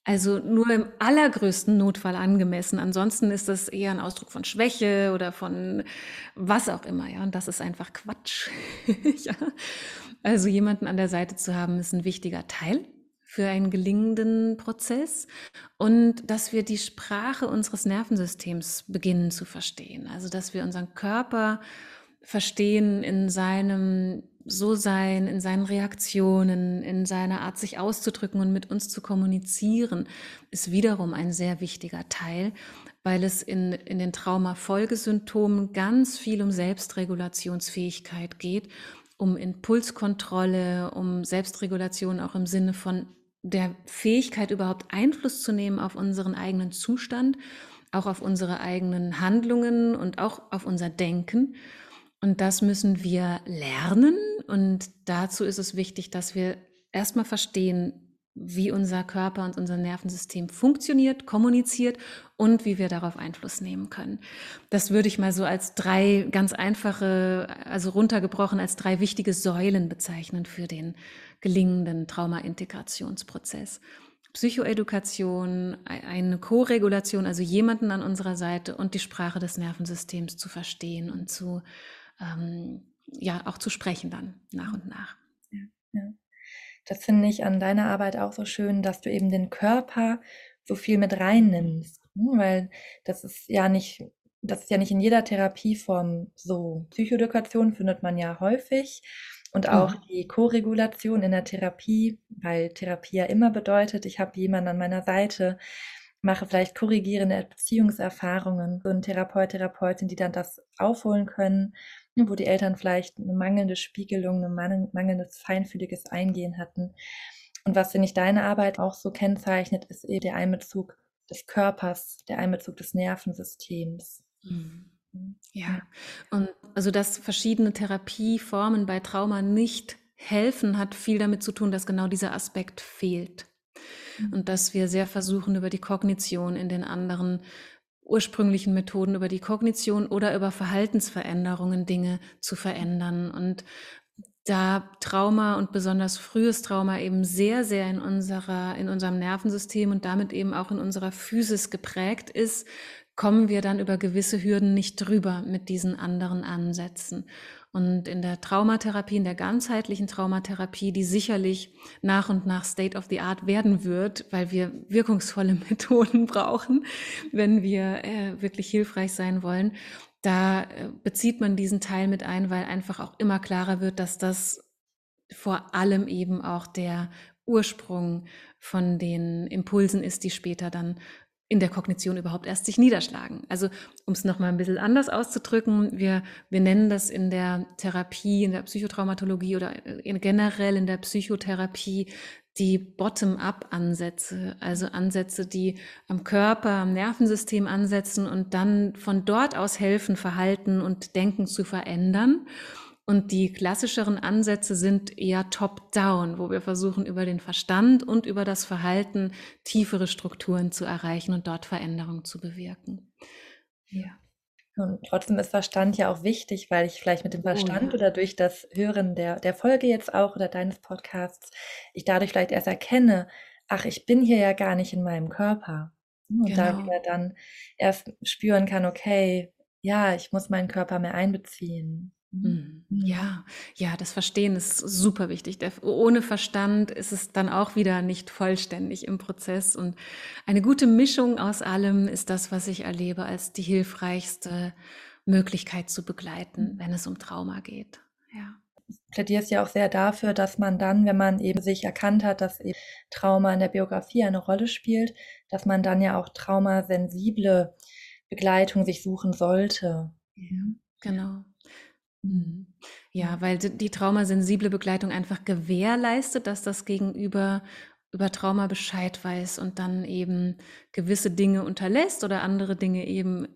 also nur im allergrößten Notfall angemessen. Ansonsten ist das eher ein Ausdruck von Schwäche oder von was auch immer. Ja, und das ist einfach Quatsch. ja. Also jemanden an der Seite zu haben, ist ein wichtiger Teil für einen gelingenden Prozess und dass wir die Sprache unseres Nervensystems beginnen zu verstehen. Also dass wir unseren Körper verstehen in seinem so sein, in seinen Reaktionen, in seiner Art, sich auszudrücken und mit uns zu kommunizieren, ist wiederum ein sehr wichtiger Teil, weil es in, in den Traumafolgesymptomen ganz viel um Selbstregulationsfähigkeit geht, um Impulskontrolle, um Selbstregulation auch im Sinne von der Fähigkeit, überhaupt Einfluss zu nehmen auf unseren eigenen Zustand, auch auf unsere eigenen Handlungen und auch auf unser Denken. Und das müssen wir lernen. Und dazu ist es wichtig, dass wir erstmal verstehen, wie unser Körper und unser Nervensystem funktioniert, kommuniziert und wie wir darauf Einfluss nehmen können. Das würde ich mal so als drei ganz einfache, also runtergebrochen als drei wichtige Säulen bezeichnen für den gelingenden Trauma-Integrationsprozess. Psychoedukation, eine Co-Regulation, also jemanden an unserer Seite und die Sprache des Nervensystems zu verstehen und zu ähm, ja auch zu sprechen dann nach und nach. Ja, ja. Das finde ich an deiner Arbeit auch so schön, dass du eben den Körper so viel mit reinnimmst, ne? weil das ist ja nicht, das ist ja nicht in jeder Therapieform so. Psychoedukation findet man ja häufig und auch mhm. die Co-Regulation in der Therapie, weil Therapie ja immer bedeutet, ich habe jemanden an meiner Seite, mache vielleicht korrigierende Beziehungserfahrungen, so ein Therapeut, Therapeutin, die dann das aufholen können ne, wo die Eltern vielleicht eine mangelnde Spiegelung, ein mangelndes feinfühliges Eingehen hatten. Und was, finde ich, deine Arbeit auch so kennzeichnet, ist eben der Einbezug des Körpers, der Einbezug des Nervensystems. Mhm. Ja, und also dass verschiedene Therapieformen bei Trauma nicht helfen, hat viel damit zu tun, dass genau dieser Aspekt fehlt. Mhm. Und dass wir sehr versuchen, über die Kognition in den anderen ursprünglichen Methoden, über die Kognition oder über Verhaltensveränderungen Dinge zu verändern. Und da Trauma und besonders frühes Trauma eben sehr, sehr in unserer, in unserem Nervensystem und damit eben auch in unserer Physis geprägt ist, kommen wir dann über gewisse Hürden nicht drüber mit diesen anderen Ansätzen. Und in der Traumatherapie, in der ganzheitlichen Traumatherapie, die sicherlich nach und nach State of the Art werden wird, weil wir wirkungsvolle Methoden brauchen, wenn wir äh, wirklich hilfreich sein wollen, da äh, bezieht man diesen Teil mit ein, weil einfach auch immer klarer wird, dass das vor allem eben auch der Ursprung von den Impulsen ist, die später dann in der Kognition überhaupt erst sich niederschlagen. Also um es nochmal ein bisschen anders auszudrücken, wir, wir nennen das in der Therapie, in der Psychotraumatologie oder in, generell in der Psychotherapie die Bottom-up-Ansätze, also Ansätze, die am Körper, am Nervensystem ansetzen und dann von dort aus helfen, Verhalten und Denken zu verändern. Und die klassischeren Ansätze sind eher top-down, wo wir versuchen, über den Verstand und über das Verhalten tiefere Strukturen zu erreichen und dort Veränderungen zu bewirken. Ja. Und trotzdem ist Verstand ja auch wichtig, weil ich vielleicht mit dem Verstand oh, ja. oder durch das Hören der, der Folge jetzt auch oder deines Podcasts, ich dadurch vielleicht erst erkenne, ach, ich bin hier ja gar nicht in meinem Körper. Und genau. da wieder dann erst spüren kann, okay, ja, ich muss meinen Körper mehr einbeziehen. Mhm. Mhm. Ja, ja, das Verstehen ist super wichtig. Ohne Verstand ist es dann auch wieder nicht vollständig im Prozess. Und eine gute Mischung aus allem ist das, was ich erlebe, als die hilfreichste Möglichkeit zu begleiten, mhm. wenn es um Trauma geht. Ja. Du plädierst ja auch sehr dafür, dass man dann, wenn man eben sich erkannt hat, dass eben Trauma in der Biografie eine Rolle spielt, dass man dann ja auch traumasensible Begleitung sich suchen sollte. Ja, genau. Mhm. Ja, weil die traumasensible Begleitung einfach gewährleistet, dass das Gegenüber über Trauma Bescheid weiß und dann eben gewisse Dinge unterlässt oder andere Dinge eben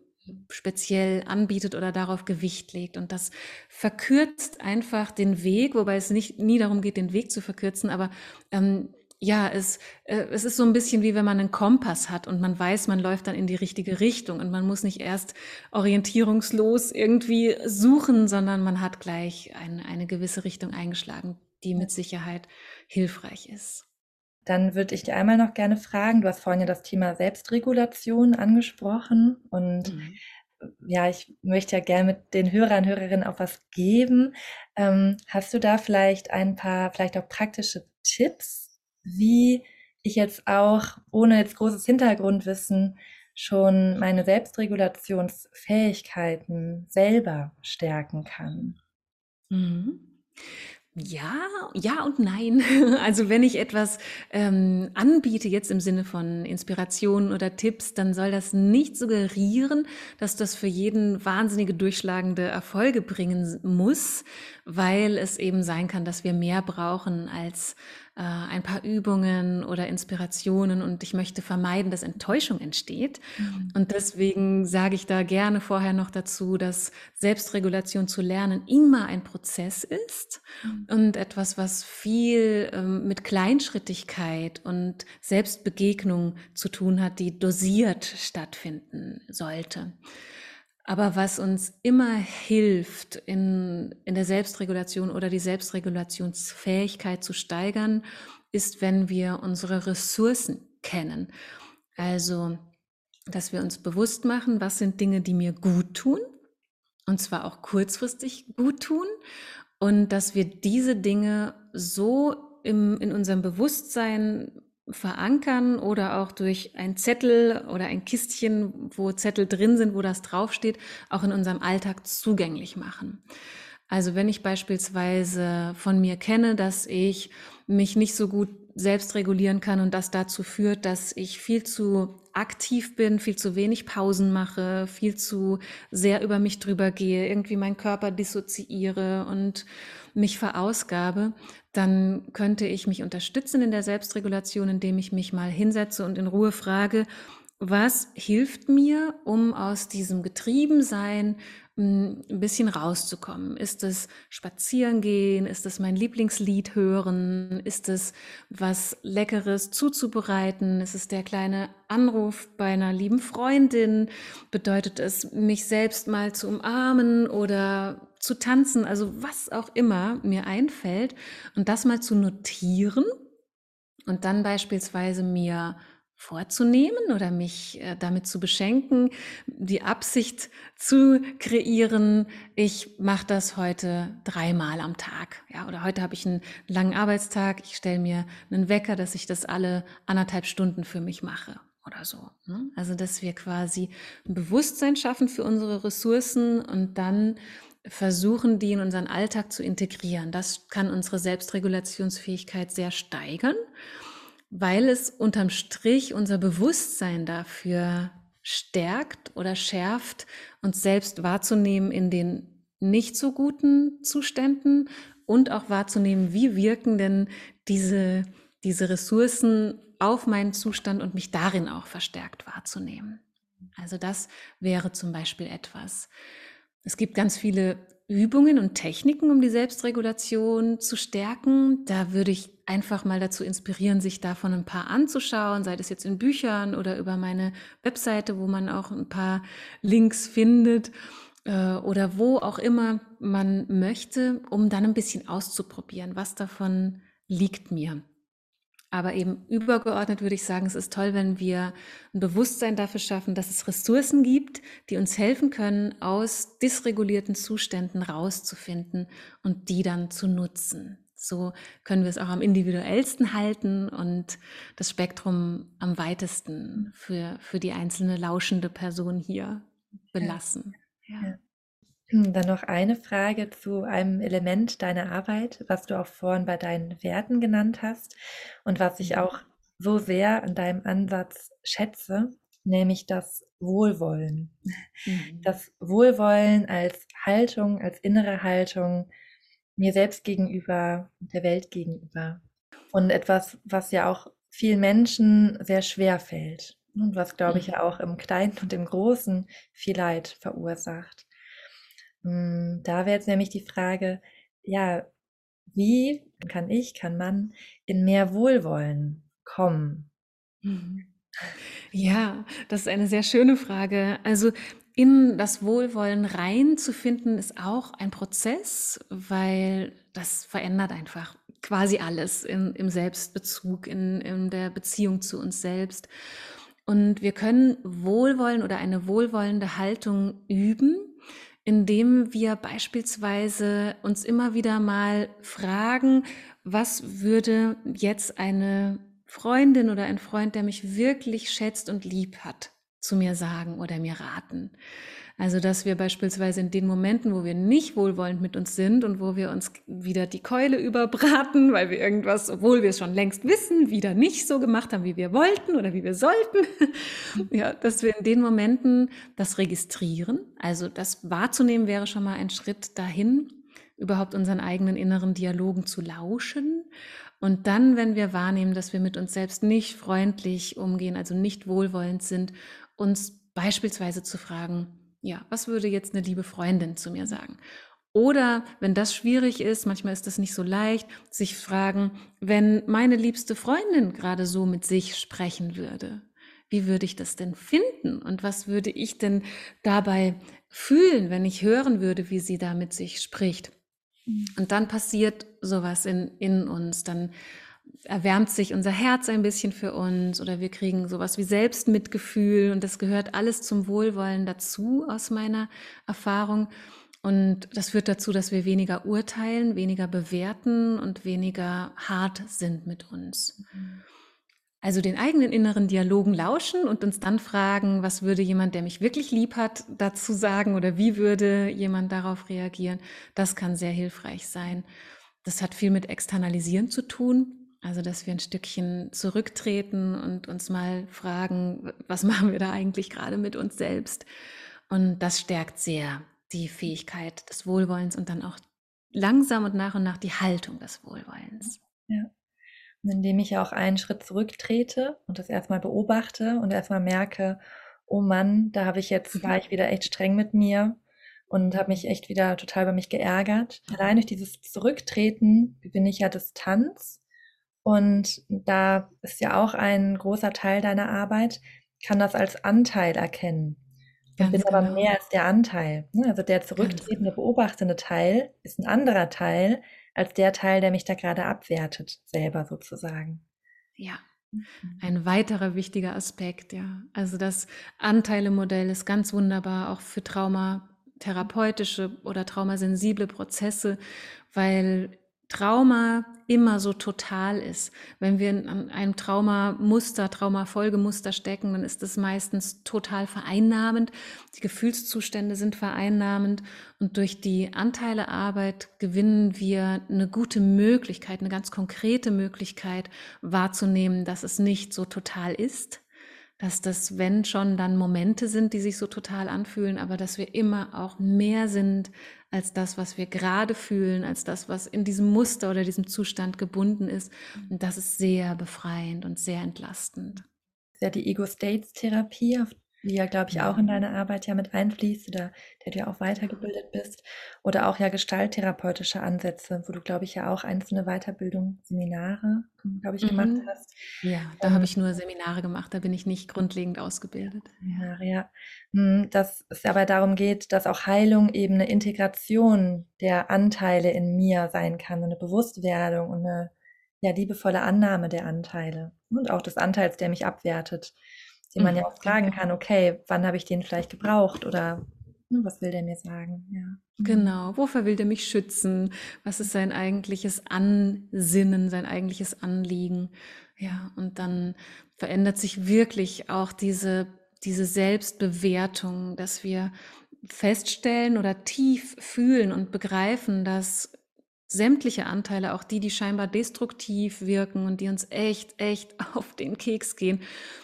speziell anbietet oder darauf Gewicht legt. Und das verkürzt einfach den Weg, wobei es nicht nie darum geht, den Weg zu verkürzen, aber ähm, ja, es, äh, es ist so ein bisschen wie wenn man einen Kompass hat und man weiß, man läuft dann in die richtige Richtung und man muss nicht erst orientierungslos irgendwie suchen, sondern man hat gleich eine, eine gewisse Richtung eingeschlagen, die mit Sicherheit hilfreich ist. Dann würde ich dir einmal noch gerne fragen, du hast vorhin ja das Thema Selbstregulation angesprochen und mhm. ja, ich möchte ja gerne mit den Hörern und Hörerinnen auch was geben. Ähm, hast du da vielleicht ein paar, vielleicht auch praktische Tipps, wie ich jetzt auch, ohne jetzt großes Hintergrundwissen, schon meine Selbstregulationsfähigkeiten selber stärken kann. Mhm. Ja, ja und nein. Also wenn ich etwas ähm, anbiete, jetzt im Sinne von Inspirationen oder Tipps, dann soll das nicht suggerieren, dass das für jeden wahnsinnige durchschlagende Erfolge bringen muss, weil es eben sein kann, dass wir mehr brauchen als äh, ein paar Übungen oder Inspirationen und ich möchte vermeiden, dass Enttäuschung entsteht. Mhm. Und deswegen sage ich da gerne vorher noch dazu, dass Selbstregulation zu lernen immer ein Prozess ist mhm. und etwas, was viel ähm, mit Kleinschrittigkeit und Selbstbegegnung zu tun hat, die dosiert stattfinden sollte. Aber was uns immer hilft, in, in der Selbstregulation oder die Selbstregulationsfähigkeit zu steigern, ist, wenn wir unsere Ressourcen kennen. Also, dass wir uns bewusst machen, was sind Dinge, die mir gut tun, und zwar auch kurzfristig gut tun, und dass wir diese Dinge so im, in unserem Bewusstsein verankern oder auch durch ein Zettel oder ein Kistchen, wo Zettel drin sind, wo das draufsteht, auch in unserem Alltag zugänglich machen. Also wenn ich beispielsweise von mir kenne, dass ich mich nicht so gut selbst regulieren kann und das dazu führt, dass ich viel zu aktiv bin, viel zu wenig Pausen mache, viel zu sehr über mich drüber gehe, irgendwie meinen Körper dissoziiere und mich verausgabe, dann könnte ich mich unterstützen in der Selbstregulation, indem ich mich mal hinsetze und in Ruhe frage, was hilft mir, um aus diesem Getriebensein hm, ein bisschen rauszukommen? Ist es Spazierengehen? Ist es mein Lieblingslied hören? Ist es was Leckeres zuzubereiten? Ist es der kleine Anruf bei einer lieben Freundin? Bedeutet es, mich selbst mal zu umarmen oder zu tanzen? Also was auch immer mir einfällt und das mal zu notieren und dann beispielsweise mir vorzunehmen oder mich äh, damit zu beschenken, die Absicht zu kreieren, ich mache das heute dreimal am Tag. Ja, oder heute habe ich einen langen Arbeitstag, ich stelle mir einen Wecker, dass ich das alle anderthalb Stunden für mich mache oder so. Ne? Also, dass wir quasi ein Bewusstsein schaffen für unsere Ressourcen und dann versuchen, die in unseren Alltag zu integrieren. Das kann unsere Selbstregulationsfähigkeit sehr steigern weil es unterm Strich unser Bewusstsein dafür stärkt oder schärft, uns selbst wahrzunehmen in den nicht so guten Zuständen und auch wahrzunehmen, wie wirken denn diese, diese Ressourcen auf meinen Zustand und mich darin auch verstärkt wahrzunehmen. Also das wäre zum Beispiel etwas. Es gibt ganz viele Übungen und Techniken, um die Selbstregulation zu stärken. Da würde ich einfach mal dazu inspirieren, sich davon ein paar anzuschauen, sei das jetzt in Büchern oder über meine Webseite, wo man auch ein paar Links findet äh, oder wo auch immer man möchte, um dann ein bisschen auszuprobieren, was davon liegt mir. Aber eben übergeordnet würde ich sagen, es ist toll, wenn wir ein Bewusstsein dafür schaffen, dass es Ressourcen gibt, die uns helfen können, aus dysregulierten Zuständen rauszufinden und die dann zu nutzen. So können wir es auch am individuellsten halten und das Spektrum am weitesten für, für die einzelne lauschende Person hier belassen. Ja. ja. Hm, dann noch eine Frage zu einem Element deiner Arbeit, was du auch vorhin bei deinen Werten genannt hast und was ich auch so sehr an deinem Ansatz schätze, nämlich das Wohlwollen. Mhm. Das Wohlwollen als Haltung, als innere Haltung mir selbst gegenüber, der Welt gegenüber. Und etwas, was ja auch vielen Menschen sehr schwer fällt und was, glaube ich, mhm. ja auch im Kleinen und im Großen viel Leid verursacht. Hm, da wäre jetzt nämlich die Frage, ja, wie kann ich, kann man in mehr Wohlwollen kommen? Mhm. Ja, das ist eine sehr schöne Frage. Also in das Wohlwollen reinzufinden ist auch ein Prozess, weil das verändert einfach quasi alles in, im Selbstbezug, in, in der Beziehung zu uns selbst. Und wir können Wohlwollen oder eine wohlwollende Haltung üben, indem wir beispielsweise uns immer wieder mal fragen, was würde jetzt eine Freundin oder ein Freund, der mich wirklich schätzt und lieb hat, zu mir sagen oder mir raten. Also, dass wir beispielsweise in den Momenten, wo wir nicht wohlwollend mit uns sind und wo wir uns wieder die Keule überbraten, weil wir irgendwas, obwohl wir es schon längst wissen, wieder nicht so gemacht haben, wie wir wollten oder wie wir sollten, ja, dass wir in den Momenten das registrieren. Also, das wahrzunehmen wäre schon mal ein Schritt dahin, überhaupt unseren eigenen inneren Dialogen zu lauschen. Und dann, wenn wir wahrnehmen, dass wir mit uns selbst nicht freundlich umgehen, also nicht wohlwollend sind, uns beispielsweise zu fragen, ja, was würde jetzt eine liebe Freundin zu mir sagen? Oder wenn das schwierig ist, manchmal ist das nicht so leicht, sich fragen, wenn meine liebste Freundin gerade so mit sich sprechen würde, wie würde ich das denn finden? Und was würde ich denn dabei fühlen, wenn ich hören würde, wie sie da mit sich spricht? Mhm. Und dann passiert sowas in, in uns, dann erwärmt sich unser Herz ein bisschen für uns oder wir kriegen sowas wie Selbstmitgefühl und das gehört alles zum Wohlwollen dazu aus meiner Erfahrung. Und das führt dazu, dass wir weniger urteilen, weniger bewerten und weniger hart sind mit uns. Also den eigenen inneren Dialogen lauschen und uns dann fragen, was würde jemand, der mich wirklich lieb hat, dazu sagen oder wie würde jemand darauf reagieren. Das kann sehr hilfreich sein. Das hat viel mit Externalisieren zu tun. Also, dass wir ein Stückchen zurücktreten und uns mal fragen, was machen wir da eigentlich gerade mit uns selbst? Und das stärkt sehr die Fähigkeit des Wohlwollens und dann auch langsam und nach und nach die Haltung des Wohlwollens. Ja. Und indem ich auch einen Schritt zurücktrete und das erstmal beobachte und erstmal merke, oh Mann, da habe ich jetzt, war ich wieder echt streng mit mir und habe mich echt wieder total über mich geärgert. Allein durch dieses Zurücktreten gewinne ich ja Distanz und da ist ja auch ein großer Teil deiner Arbeit, kann das als Anteil erkennen. Ich bin genau. aber mehr als der Anteil. Ne? Also der zurücktretende, beobachtende Teil ist ein anderer Teil als der Teil, der mich da gerade abwertet, selber sozusagen. Ja. Mhm. Ein weiterer wichtiger Aspekt, ja. Also das Anteilemodell ist ganz wunderbar, auch für traumatherapeutische oder traumasensible Prozesse, weil Trauma immer so total ist. Wenn wir in einem Traumamuster, Traumafolgemuster stecken, dann ist es meistens total vereinnahmend. Die Gefühlszustände sind vereinnahmend und durch die Anteilearbeit gewinnen wir eine gute Möglichkeit, eine ganz konkrete Möglichkeit wahrzunehmen, dass es nicht so total ist, dass das, wenn schon, dann Momente sind, die sich so total anfühlen, aber dass wir immer auch mehr sind als das, was wir gerade fühlen, als das, was in diesem Muster oder diesem Zustand gebunden ist. Und das ist sehr befreiend und sehr entlastend. Ja, die Ego-States-Therapie, auf die ja, glaube ich, auch in deine Arbeit ja mit einfließt oder der du ja auch weitergebildet bist. Oder auch ja gestalttherapeutische Ansätze, wo du, glaube ich, ja auch einzelne Weiterbildung, Seminare, glaube ich, mhm. gemacht hast. Ja, da um, habe ich nur Seminare gemacht, da bin ich nicht grundlegend ausgebildet. Ja, ja. Hm, dass es aber darum geht, dass auch Heilung eben eine Integration der Anteile in mir sein kann, eine Bewusstwerdung und eine ja, liebevolle Annahme der Anteile und auch des Anteils, der mich abwertet den man ja mhm. auch fragen kann, okay, wann habe ich den vielleicht gebraucht oder ne, was will der mir sagen? Ja. Mhm. Genau, wofür will der mich schützen? Was ist sein eigentliches Ansinnen, sein eigentliches Anliegen? Ja, und dann verändert sich wirklich auch diese, diese Selbstbewertung, dass wir feststellen oder tief fühlen und begreifen, dass sämtliche Anteile, auch die, die scheinbar destruktiv wirken und die uns echt, echt auf den Keks gehen,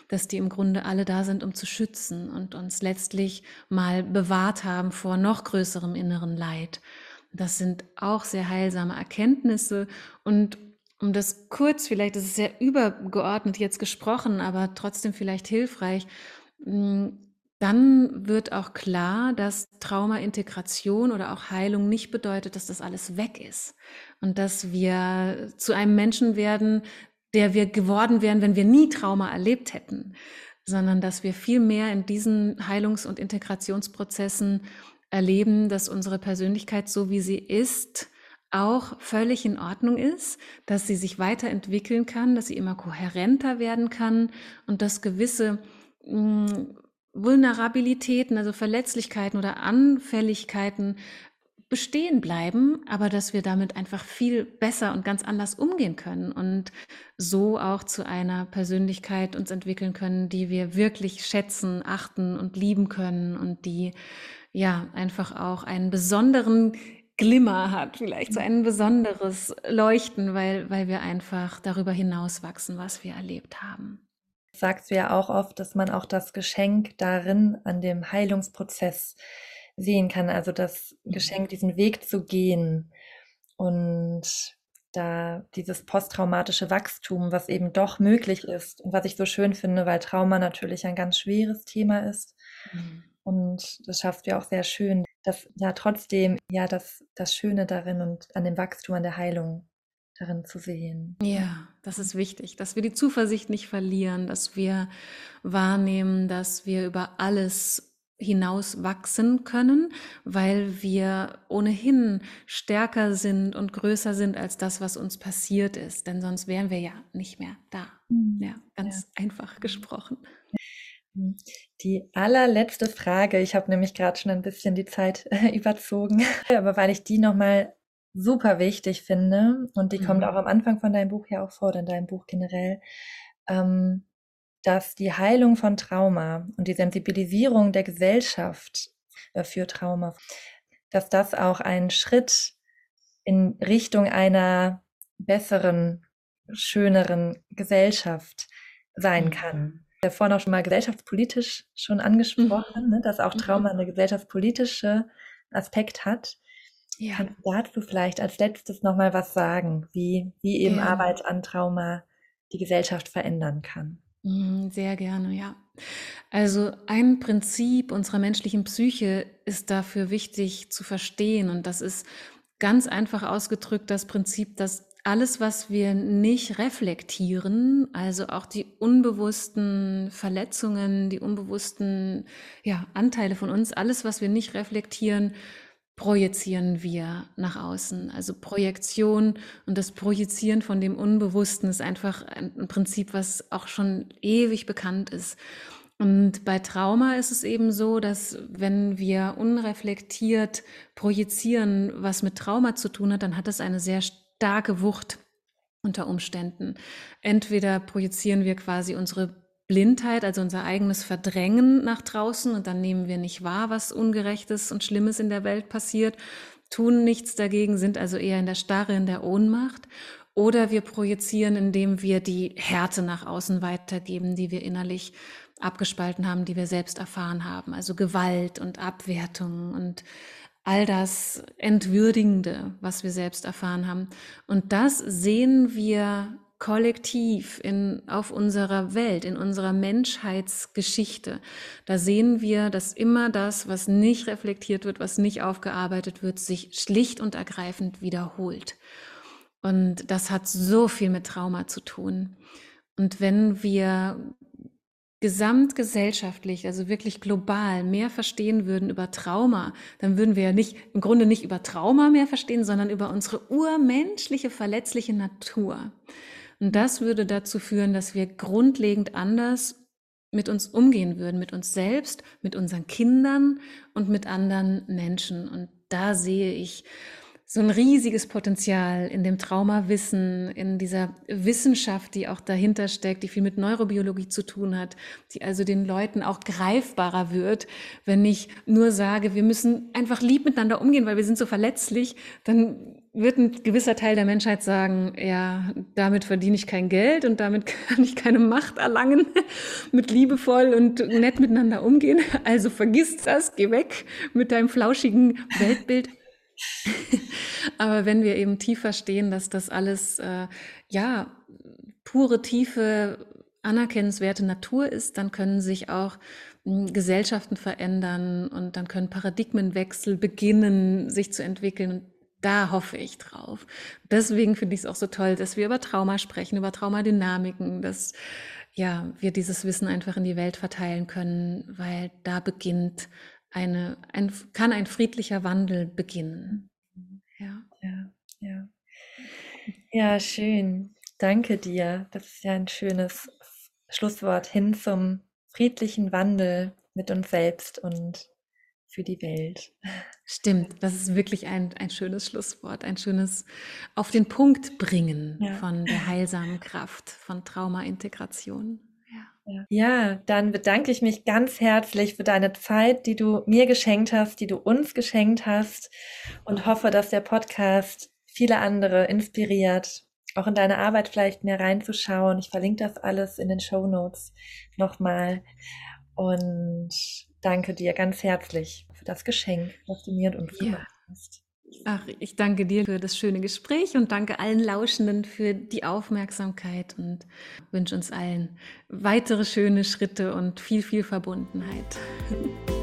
dass die im Grunde alle da sind, um zu schützen und uns letztlich mal bewahrt haben vor noch größerem inneren Leid. Das sind auch sehr heilsame Erkenntnisse und um das kurz, vielleicht ist es sehr übergeordnet jetzt gesprochen, aber trotzdem vielleicht hilfreich, dann wird auch klar, dass Traumaintegration oder auch Heilung nicht bedeutet, dass das alles weg ist und dass wir zu einem Menschen werden, der wir geworden wären, wenn wir nie Trauma erlebt hätten, sondern dass wir viel mehr in diesen Heilungs- und Integrationsprozessen erleben, dass unsere Persönlichkeit so wie sie ist, auch völlig in Ordnung ist, dass sie sich weiterentwickeln kann, dass sie immer kohärenter werden kann und dass gewisse mm, Vulnerabilitäten, also Verletzlichkeiten oder Anfälligkeiten bestehen bleiben, aber dass wir damit einfach viel besser und ganz anders umgehen können und so auch zu einer Persönlichkeit uns entwickeln können, die wir wirklich schätzen, achten und lieben können und die ja einfach auch einen besonderen Glimmer hat, vielleicht so ein besonderes Leuchten, weil, weil wir einfach darüber hinaus wachsen, was wir erlebt haben sagst du ja auch oft, dass man auch das Geschenk darin an dem Heilungsprozess sehen kann, also das mhm. Geschenk, diesen Weg zu gehen und da dieses posttraumatische Wachstum, was eben doch möglich ist und was ich so schön finde, weil Trauma natürlich ein ganz schweres Thema ist. Mhm. Und das schaffst du ja auch sehr schön, dass ja trotzdem ja das, das Schöne darin und an dem Wachstum, an der Heilung darin zu sehen. Ja, das ist wichtig, dass wir die Zuversicht nicht verlieren, dass wir wahrnehmen, dass wir über alles hinaus wachsen können, weil wir ohnehin stärker sind und größer sind als das, was uns passiert ist. Denn sonst wären wir ja nicht mehr da. Mhm. Ja, ganz ja. einfach gesprochen. Die allerletzte Frage, ich habe nämlich gerade schon ein bisschen die Zeit überzogen, aber weil ich die nochmal super wichtig finde, und die mhm. kommt auch am Anfang von deinem Buch ja auch vor, in deinem Buch generell, ähm, dass die Heilung von Trauma und die Sensibilisierung der Gesellschaft äh, für Trauma, dass das auch ein Schritt in Richtung einer besseren schöneren Gesellschaft sein mhm. kann. Ja, vorhin auch schon mal gesellschaftspolitisch schon angesprochen, mhm. ne, dass auch Trauma eine gesellschaftspolitische Aspekt hat. Ja. Kannst du dazu vielleicht als letztes nochmal was sagen, wie, wie eben ja. Arbeit an Trauma die Gesellschaft verändern kann? Mhm, sehr gerne, ja. Also ein Prinzip unserer menschlichen Psyche ist dafür wichtig zu verstehen und das ist ganz einfach ausgedrückt das Prinzip, dass alles, was wir nicht reflektieren, also auch die unbewussten Verletzungen, die unbewussten ja, Anteile von uns, alles, was wir nicht reflektieren, projizieren wir nach außen. Also Projektion und das Projizieren von dem Unbewussten ist einfach ein Prinzip, was auch schon ewig bekannt ist. Und bei Trauma ist es eben so, dass wenn wir unreflektiert projizieren, was mit Trauma zu tun hat, dann hat es eine sehr starke Wucht unter Umständen. Entweder projizieren wir quasi unsere Blindheit, also unser eigenes Verdrängen nach draußen und dann nehmen wir nicht wahr, was Ungerechtes und Schlimmes in der Welt passiert, tun nichts dagegen, sind also eher in der Starre, in der Ohnmacht. Oder wir projizieren, indem wir die Härte nach außen weitergeben, die wir innerlich abgespalten haben, die wir selbst erfahren haben. Also Gewalt und Abwertung und all das Entwürdigende, was wir selbst erfahren haben. Und das sehen wir kollektiv in, auf unserer Welt, in unserer Menschheitsgeschichte. Da sehen wir, dass immer das, was nicht reflektiert wird, was nicht aufgearbeitet wird, sich schlicht und ergreifend wiederholt. Und das hat so viel mit Trauma zu tun. Und wenn wir gesamtgesellschaftlich, also wirklich global mehr verstehen würden über Trauma, dann würden wir ja nicht, im Grunde nicht über Trauma mehr verstehen, sondern über unsere urmenschliche, verletzliche Natur. Und das würde dazu führen, dass wir grundlegend anders mit uns umgehen würden, mit uns selbst, mit unseren Kindern und mit anderen Menschen. Und da sehe ich so ein riesiges Potenzial in dem Traumawissen, in dieser Wissenschaft, die auch dahinter steckt, die viel mit Neurobiologie zu tun hat, die also den Leuten auch greifbarer wird. Wenn ich nur sage, wir müssen einfach lieb miteinander umgehen, weil wir sind so verletzlich, dann wird ein gewisser Teil der Menschheit sagen, ja, damit verdiene ich kein Geld und damit kann ich keine Macht erlangen, mit liebevoll und nett miteinander umgehen. Also vergiss das, geh weg mit deinem flauschigen Weltbild. Aber wenn wir eben tief verstehen, dass das alles äh, ja pure, tiefe, anerkennenswerte Natur ist, dann können sich auch hm, Gesellschaften verändern und dann können Paradigmenwechsel beginnen, sich zu entwickeln. Und da hoffe ich drauf. Deswegen finde ich es auch so toll, dass wir über Trauma sprechen, über Traumadynamiken, dass ja, wir dieses Wissen einfach in die Welt verteilen können, weil da beginnt eine, ein, kann ein friedlicher Wandel beginnen. Ja. Ja, ja. Ja, schön. Danke dir. Das ist ja ein schönes Schlusswort hin zum friedlichen Wandel mit uns selbst und für die Welt. Stimmt, das ist wirklich ein, ein schönes Schlusswort, ein schönes auf den Punkt bringen ja. von der heilsamen Kraft, von Trauma-Integration. Ja. dann bedanke ich mich ganz herzlich für deine Zeit, die du mir geschenkt hast, die du uns geschenkt hast und hoffe, dass der Podcast viele andere inspiriert, auch in deine Arbeit vielleicht mehr reinzuschauen. Ich verlinke das alles in den Show Notes nochmal und danke dir ganz herzlich für das Geschenk, was du mir und uns ja. gemacht hast. Ach, ich danke dir für das schöne Gespräch und danke allen Lauschenden für die Aufmerksamkeit und wünsche uns allen weitere schöne Schritte und viel, viel Verbundenheit.